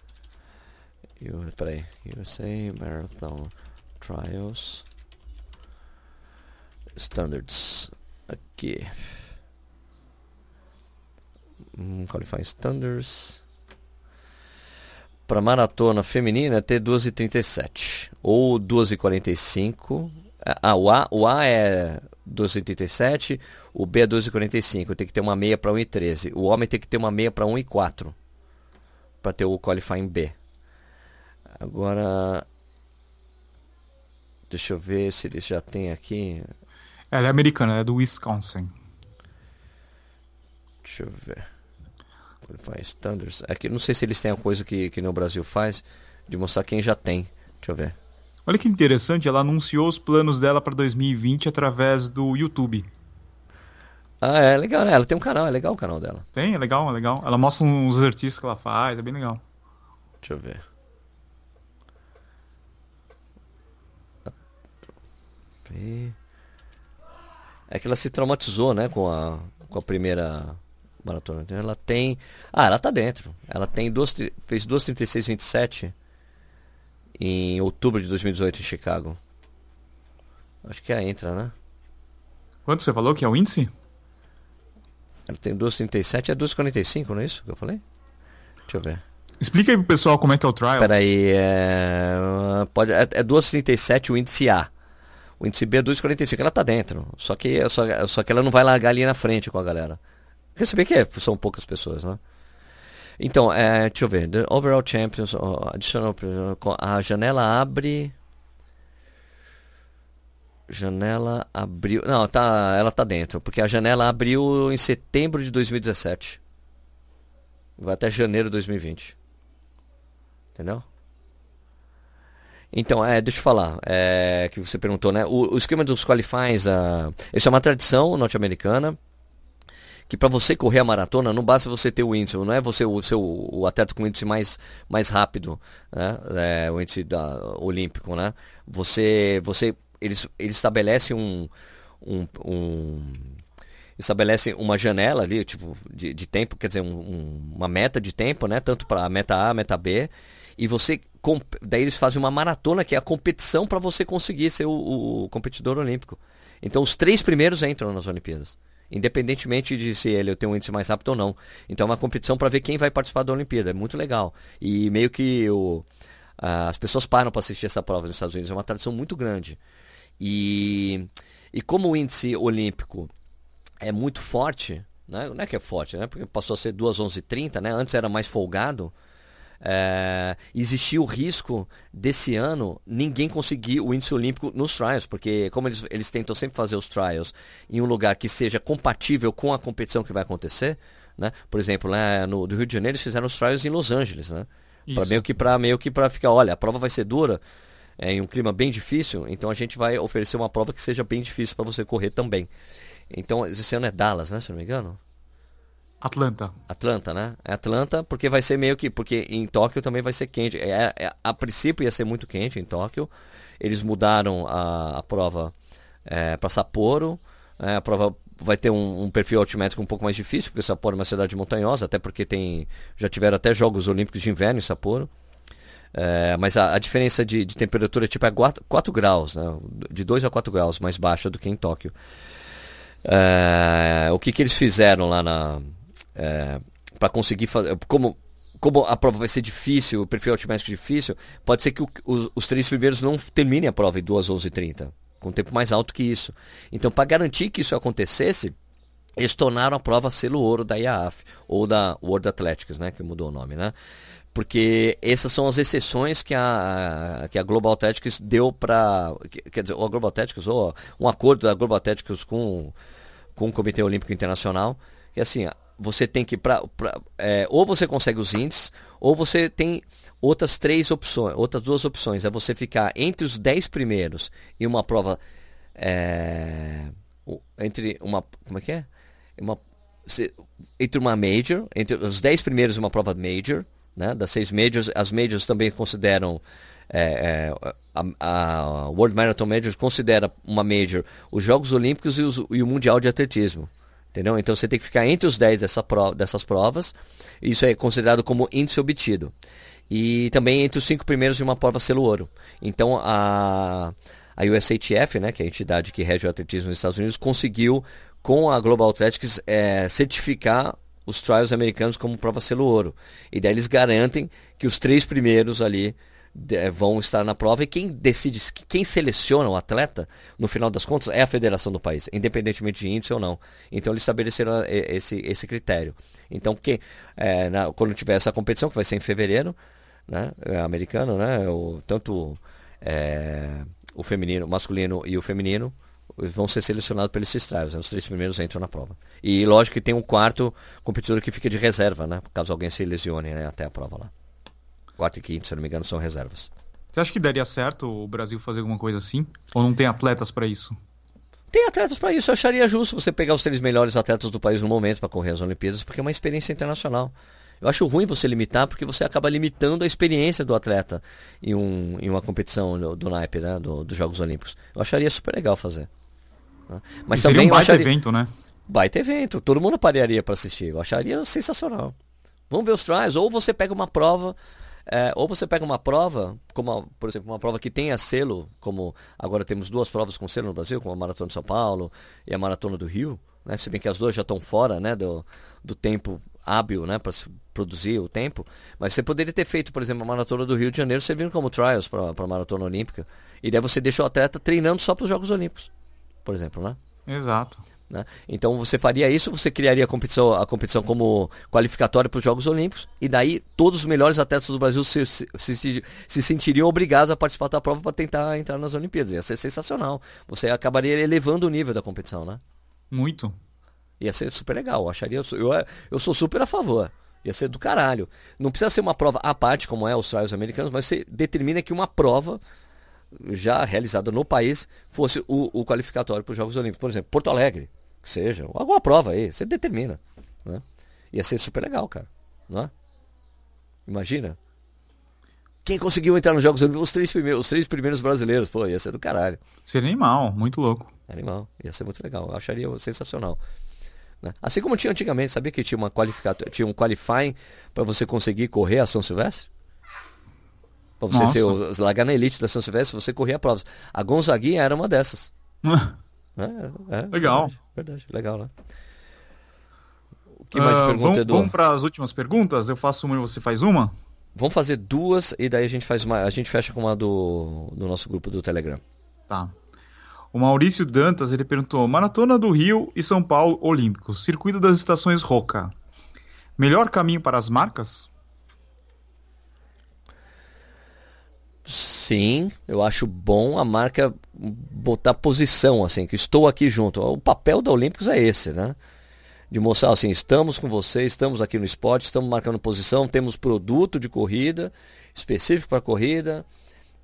S2: U- peraí. USA Marathon Trials Standards. Aqui. Hum, qualifying Standards. Para maratona feminina é ter 2h37. Ou 2h45. Ah, o A, o A é 2h37. O B é 2h45. Tem que ter uma meia para 1h13. O homem tem que ter uma meia para 1h04. Para ter o qualifying B. Agora. Deixa eu ver se eles já tem aqui.
S1: Ela é americana, ela é do Wisconsin.
S2: Deixa eu ver. Qualifying Standards. Aqui, não sei se eles têm a coisa que, que no Brasil faz. De mostrar quem já tem. Deixa eu ver.
S1: Olha que interessante, ela anunciou os planos dela para 2020 através do YouTube.
S2: Ah, é legal, né? Ela tem um canal, é legal o canal dela.
S1: Tem, é legal, é legal. Ela mostra uns exercícios que ela faz, é bem legal.
S2: Deixa eu ver. É que ela se traumatizou, né, com a, com a primeira maratona. Então ela tem. Ah, ela tá dentro. Ela tem duas, fez 2,36,27 em outubro de 2018 em Chicago. Acho que é a entra, né?
S1: Quanto você falou que é o índice?
S2: Ela tem 2,37 é 2,45, não é isso que eu falei? Deixa eu ver.
S1: Explica aí pro pessoal como é que é o trial.
S2: Peraí, é. Pode, é, é 2,37 o índice A. O índice B é 2,45. Ela tá dentro. Só que, só, só que ela não vai largar ali na frente com a galera. Você vê que é- são poucas pessoas, né? Então, é, deixa eu ver. The overall champions, additional, a janela abre. Janela abriu. Não, tá, ela tá dentro, porque a janela abriu em setembro de 2017. Vai até janeiro de 2020. Entendeu? Então, é, deixa eu falar, é, que você perguntou, né? O, o esquema dos qualifies, uh, isso é uma tradição norte-americana, que para você correr a maratona não basta você ter o índice, não é você o seu o atleta com índice mais, mais rápido, né? É, o índice da, olímpico, né? Você, você, eles, eles estabelecem um, um, um estabelecem uma janela ali, tipo, de, de tempo, quer dizer, um, um, uma meta de tempo, né? Tanto para meta A, meta B, e você daí eles fazem uma maratona que é a competição para você conseguir ser o, o, competidor olímpico. Então os três primeiros entram nas Olimpíadas, independentemente de se ele tem um índice mais rápido ou não. Então é uma competição para ver quem vai participar da Olimpíada, é muito legal. E meio que o, as pessoas param para assistir essa prova nos Estados Unidos, é uma tradição muito grande. E, e como o índice olímpico é muito forte, né? não é que é forte, né? porque passou a ser 2 11:30, né? antes era mais folgado, é, existia o risco desse ano ninguém conseguir o índice olímpico nos trials, porque como eles, eles tentam sempre fazer os trials em um lugar que seja compatível com a competição que vai acontecer, né? Por exemplo, né, no do Rio de Janeiro eles fizeram os trials em Los Angeles, né? Meio que para meio que para ficar, olha, a prova vai ser dura, é, em um clima bem difícil, então a gente vai oferecer uma prova que seja bem difícil para você correr também. Então, esse ano é Dallas, né, se não me engano?
S1: Atlanta.
S2: Atlanta, né? É Atlanta, porque vai ser meio que. Porque em Tóquio também vai ser quente. É, é, a princípio ia ser muito quente em Tóquio. Eles mudaram a, a prova é, para Sapporo. É, a prova vai ter um, um, perfil altimétrico um pouco mais difícil, porque Sapporo é uma cidade montanhosa, até porque tem. Já tiveram até Jogos Olímpicos de Inverno em Sapporo. É, mas a, a, diferença de, de temperatura tipo, é 4, 4 graus, né? de 2 a 4 graus mais baixa do que em Tóquio. É, o que, que eles fizeram lá na, é, para conseguir fazer. Como, como a prova vai ser difícil, o perfil altimétrico difícil, pode ser que o, os, os, três primeiros não terminem a prova em 2 11 30 com um tempo mais alto que isso. Então, para garantir que isso acontecesse, eles tornaram a prova selo ouro da IAAF, ou da World Athletics, né, que mudou o nome, né? Porque essas são as exceções que a, que a Global Athletics deu para. Quer dizer, ou a Global Athletics, ou um acordo da Global Athletics com, com o Comitê Olímpico Internacional. E assim, você tem que pra, pra é, ou você consegue os índices ou você tem outras três opções, outras duas opções, é você ficar entre os dez primeiros em uma prova é, entre uma como é que é? Uma, entre uma major, entre os dez primeiros em uma prova major, né? Das seis majors, as majors também consideram é, é, a, a, World Marathon Majors considera uma major os Jogos Olímpicos e, os, e o Mundial de Atletismo. Entendeu? Então você tem que ficar entre os 10 dessa prova, dessas provas. Isso é considerado como índice obtido. E também entre os cinco primeiros de uma prova selo ouro. Então a, a USATF, né, que é a entidade que rege o atletismo nos Estados Unidos, conseguiu com a Global Athletics é, certificar os trials americanos como prova selo ouro. E daí eles garantem que os três primeiros ali vão estar na prova e quem decide, quem seleciona o atleta, no final das contas, é a federação do país, independentemente de índice ou não. Então eles estabeleceram é, esse, esse critério. Então quem, é, na, quando tiver essa competição, que vai ser em fevereiro, né, é americano, né, o, tanto é, o feminino, masculino e o feminino, vão ser selecionados pelos trials, né? os três primeiros entram na prova. E lógico que tem um quarto competidor que fica de reserva, né? Caso alguém se lesione né? até a prova lá. Quarto e quinto, se não me engano, são reservas.
S1: Você acha que daria certo o Brasil fazer alguma coisa assim? Ou não tem atletas para isso?
S2: Tem atletas para isso. Eu acharia justo você pegar os três melhores atletas do país no momento para correr as Olimpíadas, porque é uma experiência internacional. Eu acho ruim você limitar, porque você acaba limitando a experiência do atleta em, um, em uma competição do, do naipe, né, do, dos Jogos Olímpicos. Eu acharia super legal fazer. Né? Mas
S1: e também um baita acharia... evento, né?
S2: Baita evento. Todo mundo pararia para assistir. Eu acharia sensacional. Vamos ver os trials. Ou você pega uma prova é, ou você pega uma prova, como por exemplo, uma prova que tenha selo, como agora temos duas provas com selo no Brasil, como a Maratona de São Paulo e a Maratona do Rio, né? se bem que as duas já estão fora né, do, do tempo hábil né, para produzir o tempo, mas você poderia ter feito, por exemplo, a Maratona do Rio de Janeiro servindo como trials para a Maratona Olímpica, e daí você deixa o atleta treinando só para os Jogos Olímpicos, por exemplo, né?
S1: Exato.
S2: Né? Então você faria isso, você criaria a competição, a competição como qualificatória para os Jogos Olímpicos, e daí todos os melhores atletas do Brasil se, se, se, se sentiriam obrigados a participar da prova para tentar entrar nas Olimpíadas. Ia ser sensacional. Você acabaria elevando o nível da competição, né?
S1: Muito.
S2: Ia ser super legal. Eu acharia. Eu, eu sou super a favor. Ia ser do caralho. Não precisa ser uma prova à parte, como é os trials americanos, mas você determina que uma prova já realizada no país fosse o, o qualificatório para os Jogos Olímpicos. Por exemplo, Porto Alegre, que seja, alguma prova aí, você determina. Né? Ia ser super legal, cara. Não é? Imagina. Quem conseguiu entrar nos Jogos Olímpicos? Os três primeiros, os três primeiros brasileiros. Pô, ia ser do caralho.
S1: Seria animal, muito louco.
S2: Animal, ia ser muito legal. Eu acharia sensacional. Né? Assim como tinha antigamente, sabia que tinha, uma tinha um qualifying para você conseguir correr a São Silvestre? Pra você ser, largar na elite da São Silvestre, você corria provas. A Gonzaguinha era uma dessas.
S1: é, é, legal.
S2: Verdade, verdade, legal, né? O que mais uh, pergunta,
S1: vamos,
S2: Edu?
S1: Vamos para as últimas perguntas? Eu faço uma e você faz uma?
S2: Vamos fazer duas e daí a gente faz uma. A gente fecha com uma do, do nosso grupo do Telegram.
S1: Tá. O Maurício Dantas ele perguntou: Maratona do Rio e São Paulo Olímpicos, circuito das estações Roca. Melhor caminho para as marcas?
S2: Sim, eu acho bom a marca botar posição, assim, que estou aqui junto. O papel da Olímpicos é esse, né? De mostrar assim, estamos com você, estamos aqui no esporte, estamos marcando posição, temos produto de corrida, específico para corrida,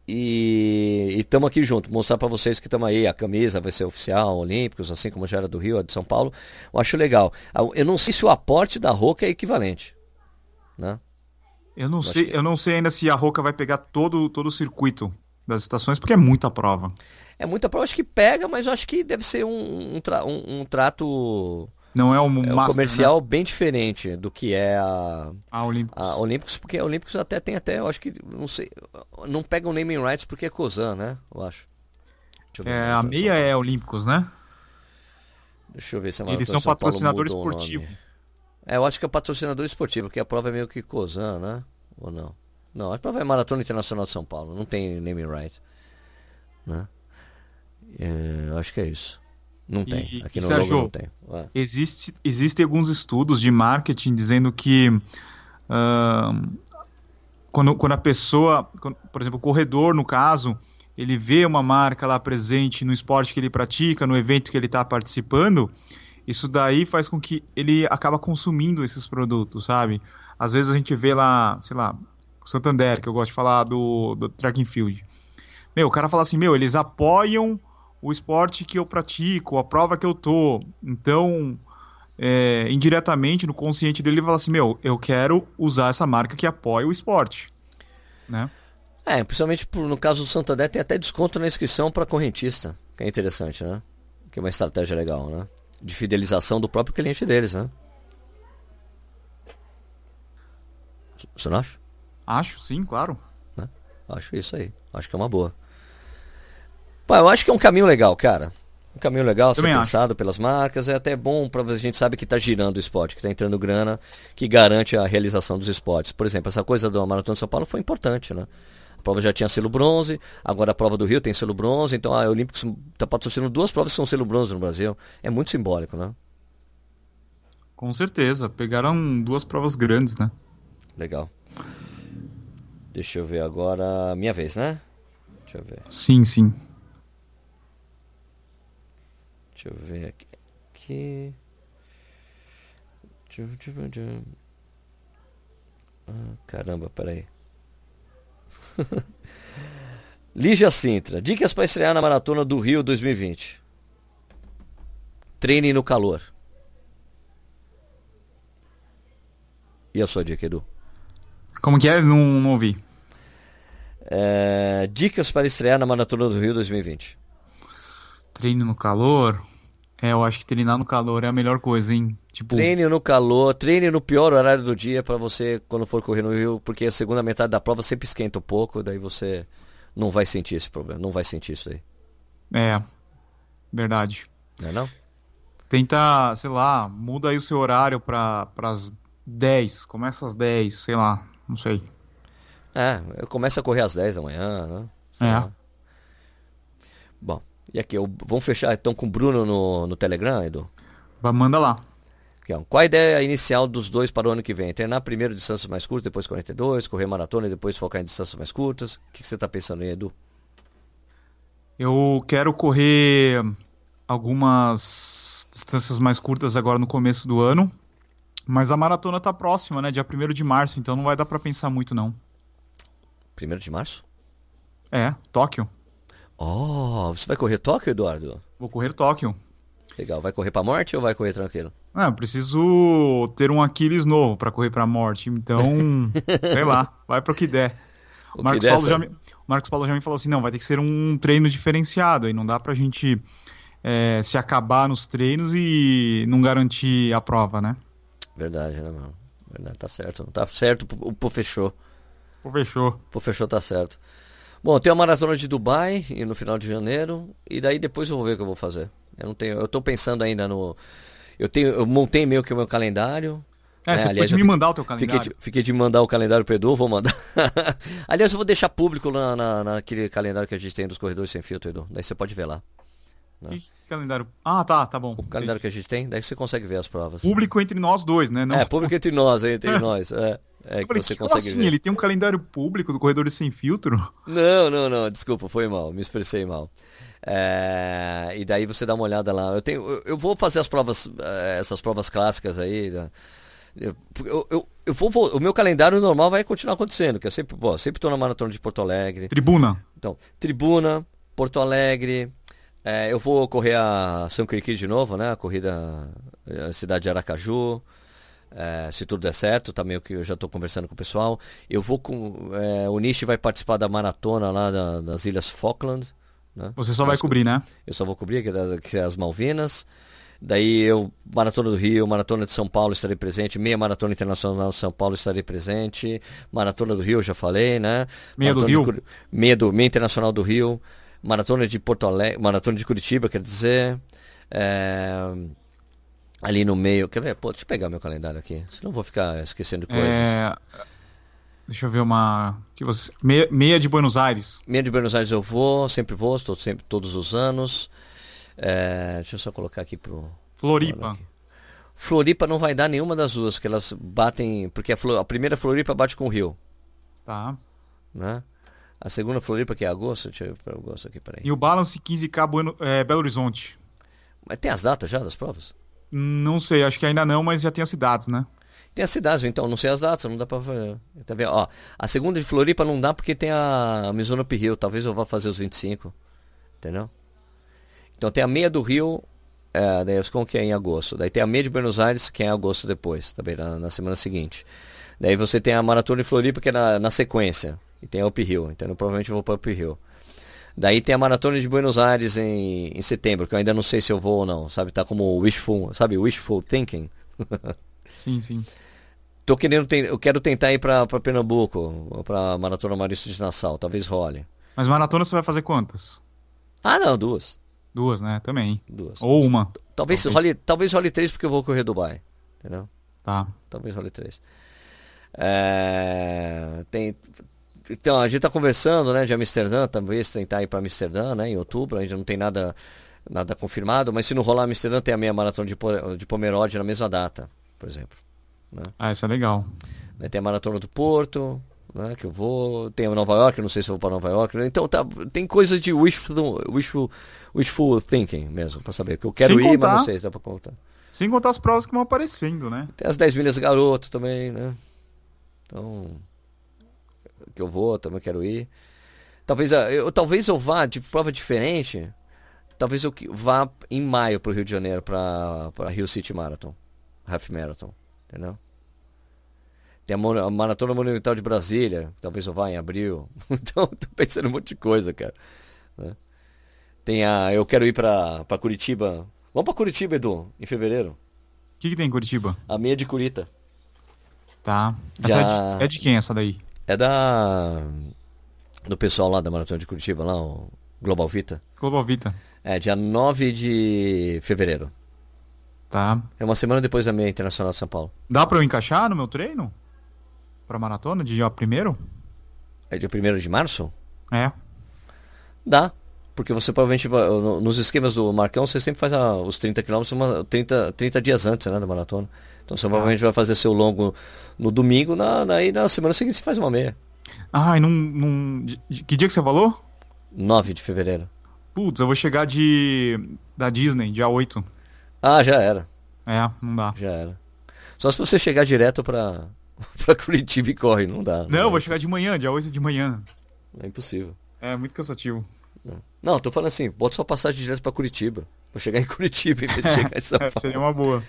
S2: e estamos aqui junto. Mostrar para vocês que estamos aí, a camisa vai ser oficial, Olímpicos, assim como já era do Rio, a de São Paulo. Eu acho legal. Eu não sei se o aporte da Roca é equivalente, né?
S1: Eu não, sei, que... eu não sei ainda se a Roca vai pegar todo, todo o circuito das estações, porque é muita prova.
S2: É muita prova, acho que pega, mas eu acho que deve ser um, um, tra um, um trato.
S1: Não é um,
S2: é um comercial né? bem diferente do que é a,
S1: a Olímpicos.
S2: A Olímpicos, porque a Olímpicos até tem até, eu acho que, não sei, não pega o naming rights porque é Cozan, né? Eu acho.
S1: É, a meia é Olímpicos, né?
S2: Deixa eu ver se
S1: é Eles são patrocinadores esportivos.
S2: É, eu acho que é patrocinador esportivo, porque a prova é meio que Cozan, né? Ou não? Não, a prova é Maratona Internacional de São Paulo, não tem naming right. Né? É, acho que é isso. Não tem.
S1: E,
S2: Aqui
S1: no
S2: Sérgio,
S1: não tem. Ué. Existe, existem alguns estudos de marketing dizendo que uh, quando, quando a pessoa, quando, por exemplo, o corredor, no caso, ele vê uma marca lá presente no esporte que ele pratica, no evento que ele está participando, isso daí faz com que ele acaba consumindo esses produtos, sabe? Às vezes a gente vê lá, sei lá, Santander, que eu gosto de falar do, do track and field. Meu, o cara fala assim, meu, eles apoiam o esporte que eu pratico, a prova que eu tô. Então, é, indiretamente, no consciente dele, ele fala assim, meu, eu quero usar essa marca que apoia o esporte, né?
S2: É, principalmente por, no caso do Santander, tem até desconto na inscrição para correntista, que é interessante, né? Que é uma estratégia legal, né? De fidelização do próprio cliente deles, né? Você não acha?
S1: Acho, sim, claro.
S2: Né? Acho isso aí. Acho que é uma boa. Pô, eu acho que é um caminho legal, cara. Um caminho legal, ser pensado pelas marcas. É até bom para a gente sabe que está girando o esporte, que está entrando grana, que garante a realização dos esportes. Por exemplo, essa coisa do Maratona de São Paulo foi importante, né? A prova já tinha selo bronze, agora a prova do Rio tem selo bronze, então a Olímpicos está patrocinando duas provas que são selo bronze no Brasil. É muito simbólico, né?
S1: Com certeza. Pegaram duas provas grandes, né?
S2: Legal. Deixa eu ver agora. Minha vez, né? Deixa eu ver.
S1: Sim, sim.
S2: Deixa eu ver aqui. aqui. Ah, caramba, peraí. Lígia Sintra, dicas para estrear na Maratona do Rio 2020. Treine no calor. E a sua dica, Edu?
S1: Como que é? Não, não ouvi.
S2: É, dicas para estrear na Maratona do Rio 2020.
S1: Treine no calor. É, eu acho que treinar no calor é a melhor coisa, hein?
S2: Tipo... Treine no calor, treine no pior horário do dia para você quando for correr no Rio, porque a segunda metade da prova sempre esquenta um pouco, daí você não vai sentir esse problema, não vai sentir isso aí.
S1: É, verdade.
S2: Não é não?
S1: Tenta, sei lá, muda aí o seu horário para as 10, começa às 10, sei lá, não sei.
S2: É, eu começo a correr às 10 da manhã, né? Sei
S1: é.
S2: Lá. Bom, E aqui, vamos fechar então com o Bruno no, no Telegram, Edu?
S1: Vai, Manda lá.
S2: Ó. Qual a ideia inicial dos dois para o ano que vem? Treinar primeiro distâncias mais curtas, depois 42, correr maratona e depois focar em distâncias mais curtas? O que, que você está pensando aí, Edu?
S1: Eu quero correr algumas distâncias mais curtas agora no começo do ano. Mas a maratona tá próxima, né? Dia 1 de março, então não vai dar para pensar muito, não.
S2: 1 de março?
S1: É, Tóquio.
S2: Oh, você vai correr Tóquio, Eduardo?
S1: Vou correr Tóquio.
S2: Legal. Vai correr pra morte ou vai correr tranquilo?
S1: Ah, eu preciso ter um Aquiles novo para correr pra morte. Então, sei lá, vai pro que der. O, Marcos, Paulo já me, Marcos Paulo já me falou assim: não, vai ter que ser um treino diferenciado. Aí não dá pra gente é, se acabar nos treinos e não garantir a prova, né?
S2: Verdade, né, mano? Verdade, tá certo. Tá certo, o Pô fechou.
S1: Pô fechou.
S2: Pô fechou, tá certo. Bom, tem a maratona de Dubai e no final de janeiro. E daí depois eu vou ver o que eu vou fazer. Eu não tenho. Eu tô pensando ainda no. Eu tenho. Eu montei meio que o meu calendário.
S1: É, é você aliás, me mandar o teu calendário.
S2: Fiquei de, fiquei de mandar o calendário pro Edu, vou mandar. aliás, eu vou deixar público na, na, naquele calendário que a gente tem dos corredores sem filtro, Edu. Daí você pode ver lá.
S1: Né? Que calendário? Ah, tá, tá bom.
S2: O calendário Entendi. que a gente tem, daí você consegue ver as provas.
S1: Público entre nós dois, né?
S2: Não... É, público entre nós, entre nós. É, é que falei, você que consegue
S1: assim?
S2: ver.
S1: Ele tem um calendário público do Corredores Sem Filtro?
S2: Não, não, não, desculpa, foi mal, me expressei mal. É, e daí você dá uma olhada lá. Eu, tenho, eu, eu vou fazer as provas, é, essas provas clássicas aí. Né? Eu, eu, eu, vou, vou, o meu calendário normal vai continuar acontecendo, que eu sempre, pô, sempre estou na maratona de Porto Alegre.
S1: Tribuna.
S2: Então, Tribuna, Porto Alegre, é, eu vou correr a São Criqui de novo, né? A corrida a cidade de Aracaju. É, se tudo der certo, também o que eu já estou conversando com o pessoal. Eu vou com. É, o Nishi vai participar da maratona lá da, das Ilhas Falkland. Né?
S1: Você só vai cobrir, né?
S2: Eu só vou cobrir, que é, das, que é as Malvinas. Daí eu, Maratona do Rio, Maratona de São Paulo estarei presente, Meia Maratona Internacional de São Paulo estarei presente, Maratona do Rio eu já falei, né?
S1: Meia
S2: Maratona
S1: do Rio? De,
S2: meia, do, Meia Internacional do Rio. Maratona de Porto Alegre, Maratona de Curitiba, quer dizer. É, ali no meio. Quer ver? Pô, deixa eu pegar meu calendário aqui. Senão eu vou ficar esquecendo coisas. É,
S1: deixa eu ver uma. Que você, meia, meia, de Buenos Aires.
S2: Meia de Buenos Aires eu vou, sempre vou, estou sempre todos os anos. É, deixa eu só colocar aqui pro.
S1: Floripa. Aqui.
S2: Floripa não vai dar nenhuma das duas, que elas batem. Porque a, a primeira Floripa bate com o Rio.
S1: Tá.
S2: Né? A segunda Floripa, que é agosto, deixa eu ver agosto aqui, peraí.
S1: E o Balance 15K bueno, é, Belo Horizonte.
S2: Mas tem as datas já das provas?
S1: Não sei, acho que ainda não, mas já tem as cidades, né?
S2: Tem as cidades, então, não sei as datas, não dá pra ver. Tá vendo? Ó, a segunda de Floripa não dá porque tem a Mizuno Rio, talvez eu vá fazer os 25, entendeu? Então tem a meia do Rio, é, daí com que é em agosto. Daí tem a meia de Buenos Aires, que é em agosto depois, também na, na semana seguinte. Daí você tem a Maratona de Floripa, que é na, na sequência. E tem a Up Hill, então eu provavelmente vou para Up Hill. Daí tem a Maratona de Buenos Aires em, em setembro, que eu ainda não sei se eu vou ou não, sabe? Tá como wishful, sabe? Wishful thinking.
S1: sim, sim.
S2: Tô querendo, eu quero tentar ir para Pernambuco, para Maratona Maurício de Nassau, talvez role.
S1: Mas maratona você vai fazer quantas?
S2: Ah, não, duas.
S1: Duas, né? Também.
S2: Duas.
S1: Ou uma.
S2: Talvez, talvez. Role, talvez role três porque eu vou correr Dubai, entendeu?
S1: Tá.
S2: Talvez role três. É, tem, então, a gente está conversando, né, de Amsterdã, talvez tentar ir para Amsterdã, né, em outubro, ainda não tem nada nada confirmado, mas se não rolar Amsterdã, tem a meia maratona de, de Pomerode na mesma data, por exemplo. Né?
S1: Ah, isso é legal.
S2: Tem a maratona do Porto, né, que eu vou, tem a Nova York, não sei se eu vou para Nova York, né? então tá, tem coisas de wishful, wishful, wishful thinking mesmo, para saber que eu quero Sem ir, contar, mas não sei se dá para contar.
S1: Sem contar as provas que vão aparecendo, né?
S2: Tem as 10 milhas garoto também, né? Então, que eu vou, também quero ir. Talvez ah, eu, talvez eu vá de prova diferente. Talvez eu vá em maio para o Rio de Janeiro para Rio City Marathon, Half Marathon, entendeu? Tem a, a Maratona Monumental de Brasília, talvez eu vá em abril. Então, tô pensando um monte de coisa, cara. Né? Tem a, eu quero ir para Curitiba. Vamos para Curitiba, Edu, em fevereiro.
S1: O que, que tem em Curitiba?
S2: A meia de Curita.
S1: Tá. Já... É, de, é de quem essa daí?
S2: É da. Do pessoal lá da Maratona de Curitiba, lá, o Global Vita.
S1: Global Vita.
S2: É, dia 9 de fevereiro.
S1: Tá.
S2: É uma semana depois da meia internacional de São Paulo.
S1: Dá pra eu encaixar no meu treino? Pra maratona, de dia primeiro?
S2: É dia 1 de março?
S1: É.
S2: Dá. Porque você provavelmente, nos esquemas do Marcão, você sempre faz a- os 30 quilômetros uma- 30, 30 dias antes né, da maratona. Então você provavelmente vai fazer seu longo no domingo, na, na, e na semana seguinte você faz uma meia.
S1: Não. não de- de- que dia que você falou?
S2: 9 de fevereiro.
S1: Putz, eu vou chegar de. da Disney, dia 8.
S2: Ah, já era,
S1: É, não dá.
S2: já era. Só se você chegar direto pra, pra Curitiba e corre, não dá.
S1: Não, eu
S2: dá.
S1: vou chegar de manhã, dia 8 de manhã.
S2: É impossível.
S1: É muito cansativo.
S2: Não, tô falando assim, bota sua passagem direto pra Curitiba. Vou chegar em Curitiba em vez de chegar em São
S1: É,
S2: Paulo.
S1: seria uma boa.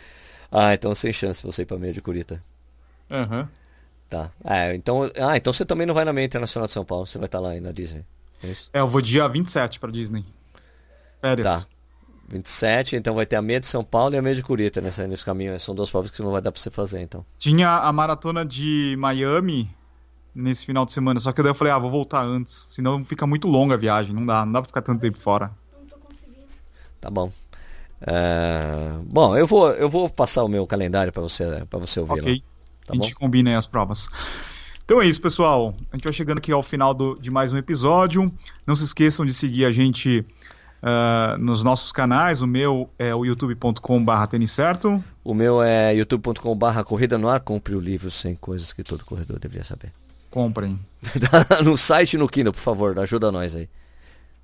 S2: Ah, então sem chance você ir pra meia de Curita.
S1: Aham.
S2: Tá. É, então, ah, então você também não vai na meia internacional de São Paulo, você vai estar lá aí na Disney. É isso?
S1: É, eu vou dia 27 pra Disney. Férias.
S2: Tá. 27, então vai ter a meia de São Paulo e a meia de Curita nessa, nesse caminho. São duas provas que não vai dar pra você fazer, então.
S1: Tinha a maratona de Miami nesse final de semana, só que daí eu falei, ah, vou voltar antes. Senão fica muito longa a viagem, não dá, não dá pra ficar tanto tempo fora.
S3: Não tô conseguindo.
S2: Tá bom. É, Bom, eu vou, eu vou passar o meu calendário pra você, pra você ouvir
S1: Ok.
S2: lá. Tá
S1: a gente
S2: bom?
S1: combina aí as provas. Então é isso, pessoal. A gente vai chegando aqui ao final do- de mais um episódio. Não se esqueçam de seguir a gente ah, nos nossos canais. O meu é o youtube.com.br tênis certo.
S2: O meu é youtube.com/barra corrida no ar. Compre o livro 100 coisas que todo corredor deveria saber.
S1: Comprem.
S2: no site e no Kindle, por favor, ajuda nós aí.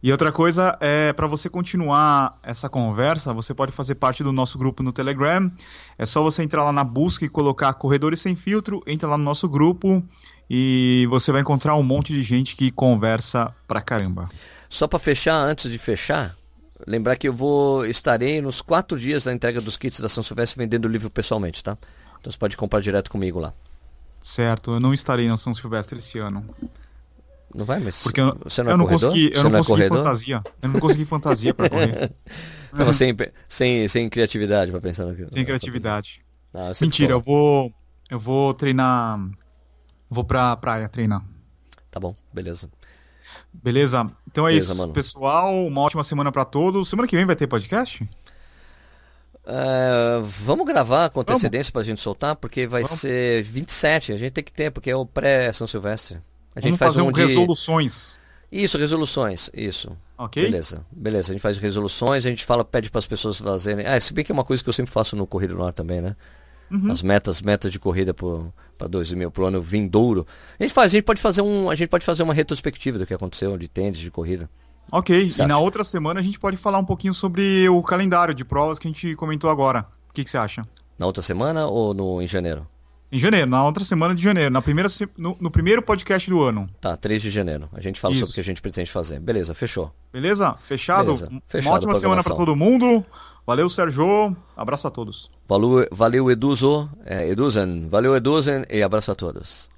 S1: E outra coisa é para você continuar essa conversa, você pode fazer parte do nosso grupo no Telegram. É só você entrar lá na busca e colocar Corredores Sem Filtro, entra lá no nosso grupo e você vai encontrar um monte de gente que conversa pra caramba.
S2: Só para fechar, antes de fechar, lembrar que eu vou estarei nos quatro dias da entrega dos kits da São Silvestre vendendo o livro pessoalmente, tá? Então você pode comprar direto comigo lá.
S1: Certo, eu não estarei na São Silvestre esse ano.
S2: Não vai, mas
S1: Porque eu,
S2: você não é
S1: eu não
S2: corredor?
S1: consegui, eu não
S2: é
S1: consegui fantasia. Eu não consegui fantasia pra correr.
S2: Não, sem, sem, sem criatividade para pensar no que.
S1: sem criatividade.
S2: Ah, eu sempre
S1: Mentira, eu vou. Eu vou treinar. Vou pra praia treinar.
S2: Tá bom, beleza.
S1: Beleza? Então é
S2: Beleza,
S1: isso,
S2: mano.
S1: pessoal. Uma ótima semana pra todos. Semana que vem vai ter podcast?
S2: É, vamos gravar com antecedência pra gente soltar, porque vai
S1: Vamos.
S2: ser 27, a gente tem que ter, porque é o pré-São Silvestre. A gente
S1: Vamos
S2: faz
S1: fazer
S2: um
S1: um
S2: de...
S1: resoluções.
S2: Isso, resoluções, isso.
S1: Ok?
S2: Beleza, beleza. A gente faz resoluções, a gente fala, pede para as pessoas fazerem. Ah, se bem que é uma coisa que eu sempre faço no Corrida no Ar também, né?
S1: Uhum.
S2: As metas, metas de corrida para 2000, pro ano vindouro. A gente faz, a gente pode fazer um, a gente pode fazer uma retrospectiva do que aconteceu de tênis de corrida.
S1: Ok. E na outra semana a gente pode falar um pouquinho sobre o calendário de provas que a gente comentou agora. O que, que você acha?
S2: Na outra semana ou no em janeiro?
S1: Em janeiro, na outra semana de janeiro, na primeira, no, no primeiro podcast do ano.
S2: Tá, 3 de janeiro. A gente fala
S1: Isso.
S2: sobre o que a gente pretende fazer. Beleza, fechou.
S1: Beleza? Fechado?
S2: Beleza.
S1: Uma
S2: Fechado a
S1: ótima semana
S2: programação.
S1: todo mundo. Valeu, Sérgio. Abraço a todos.
S2: Valeu, valeu Eduzo, é, Eduzen. Valeu Eduzen e abraço a todos.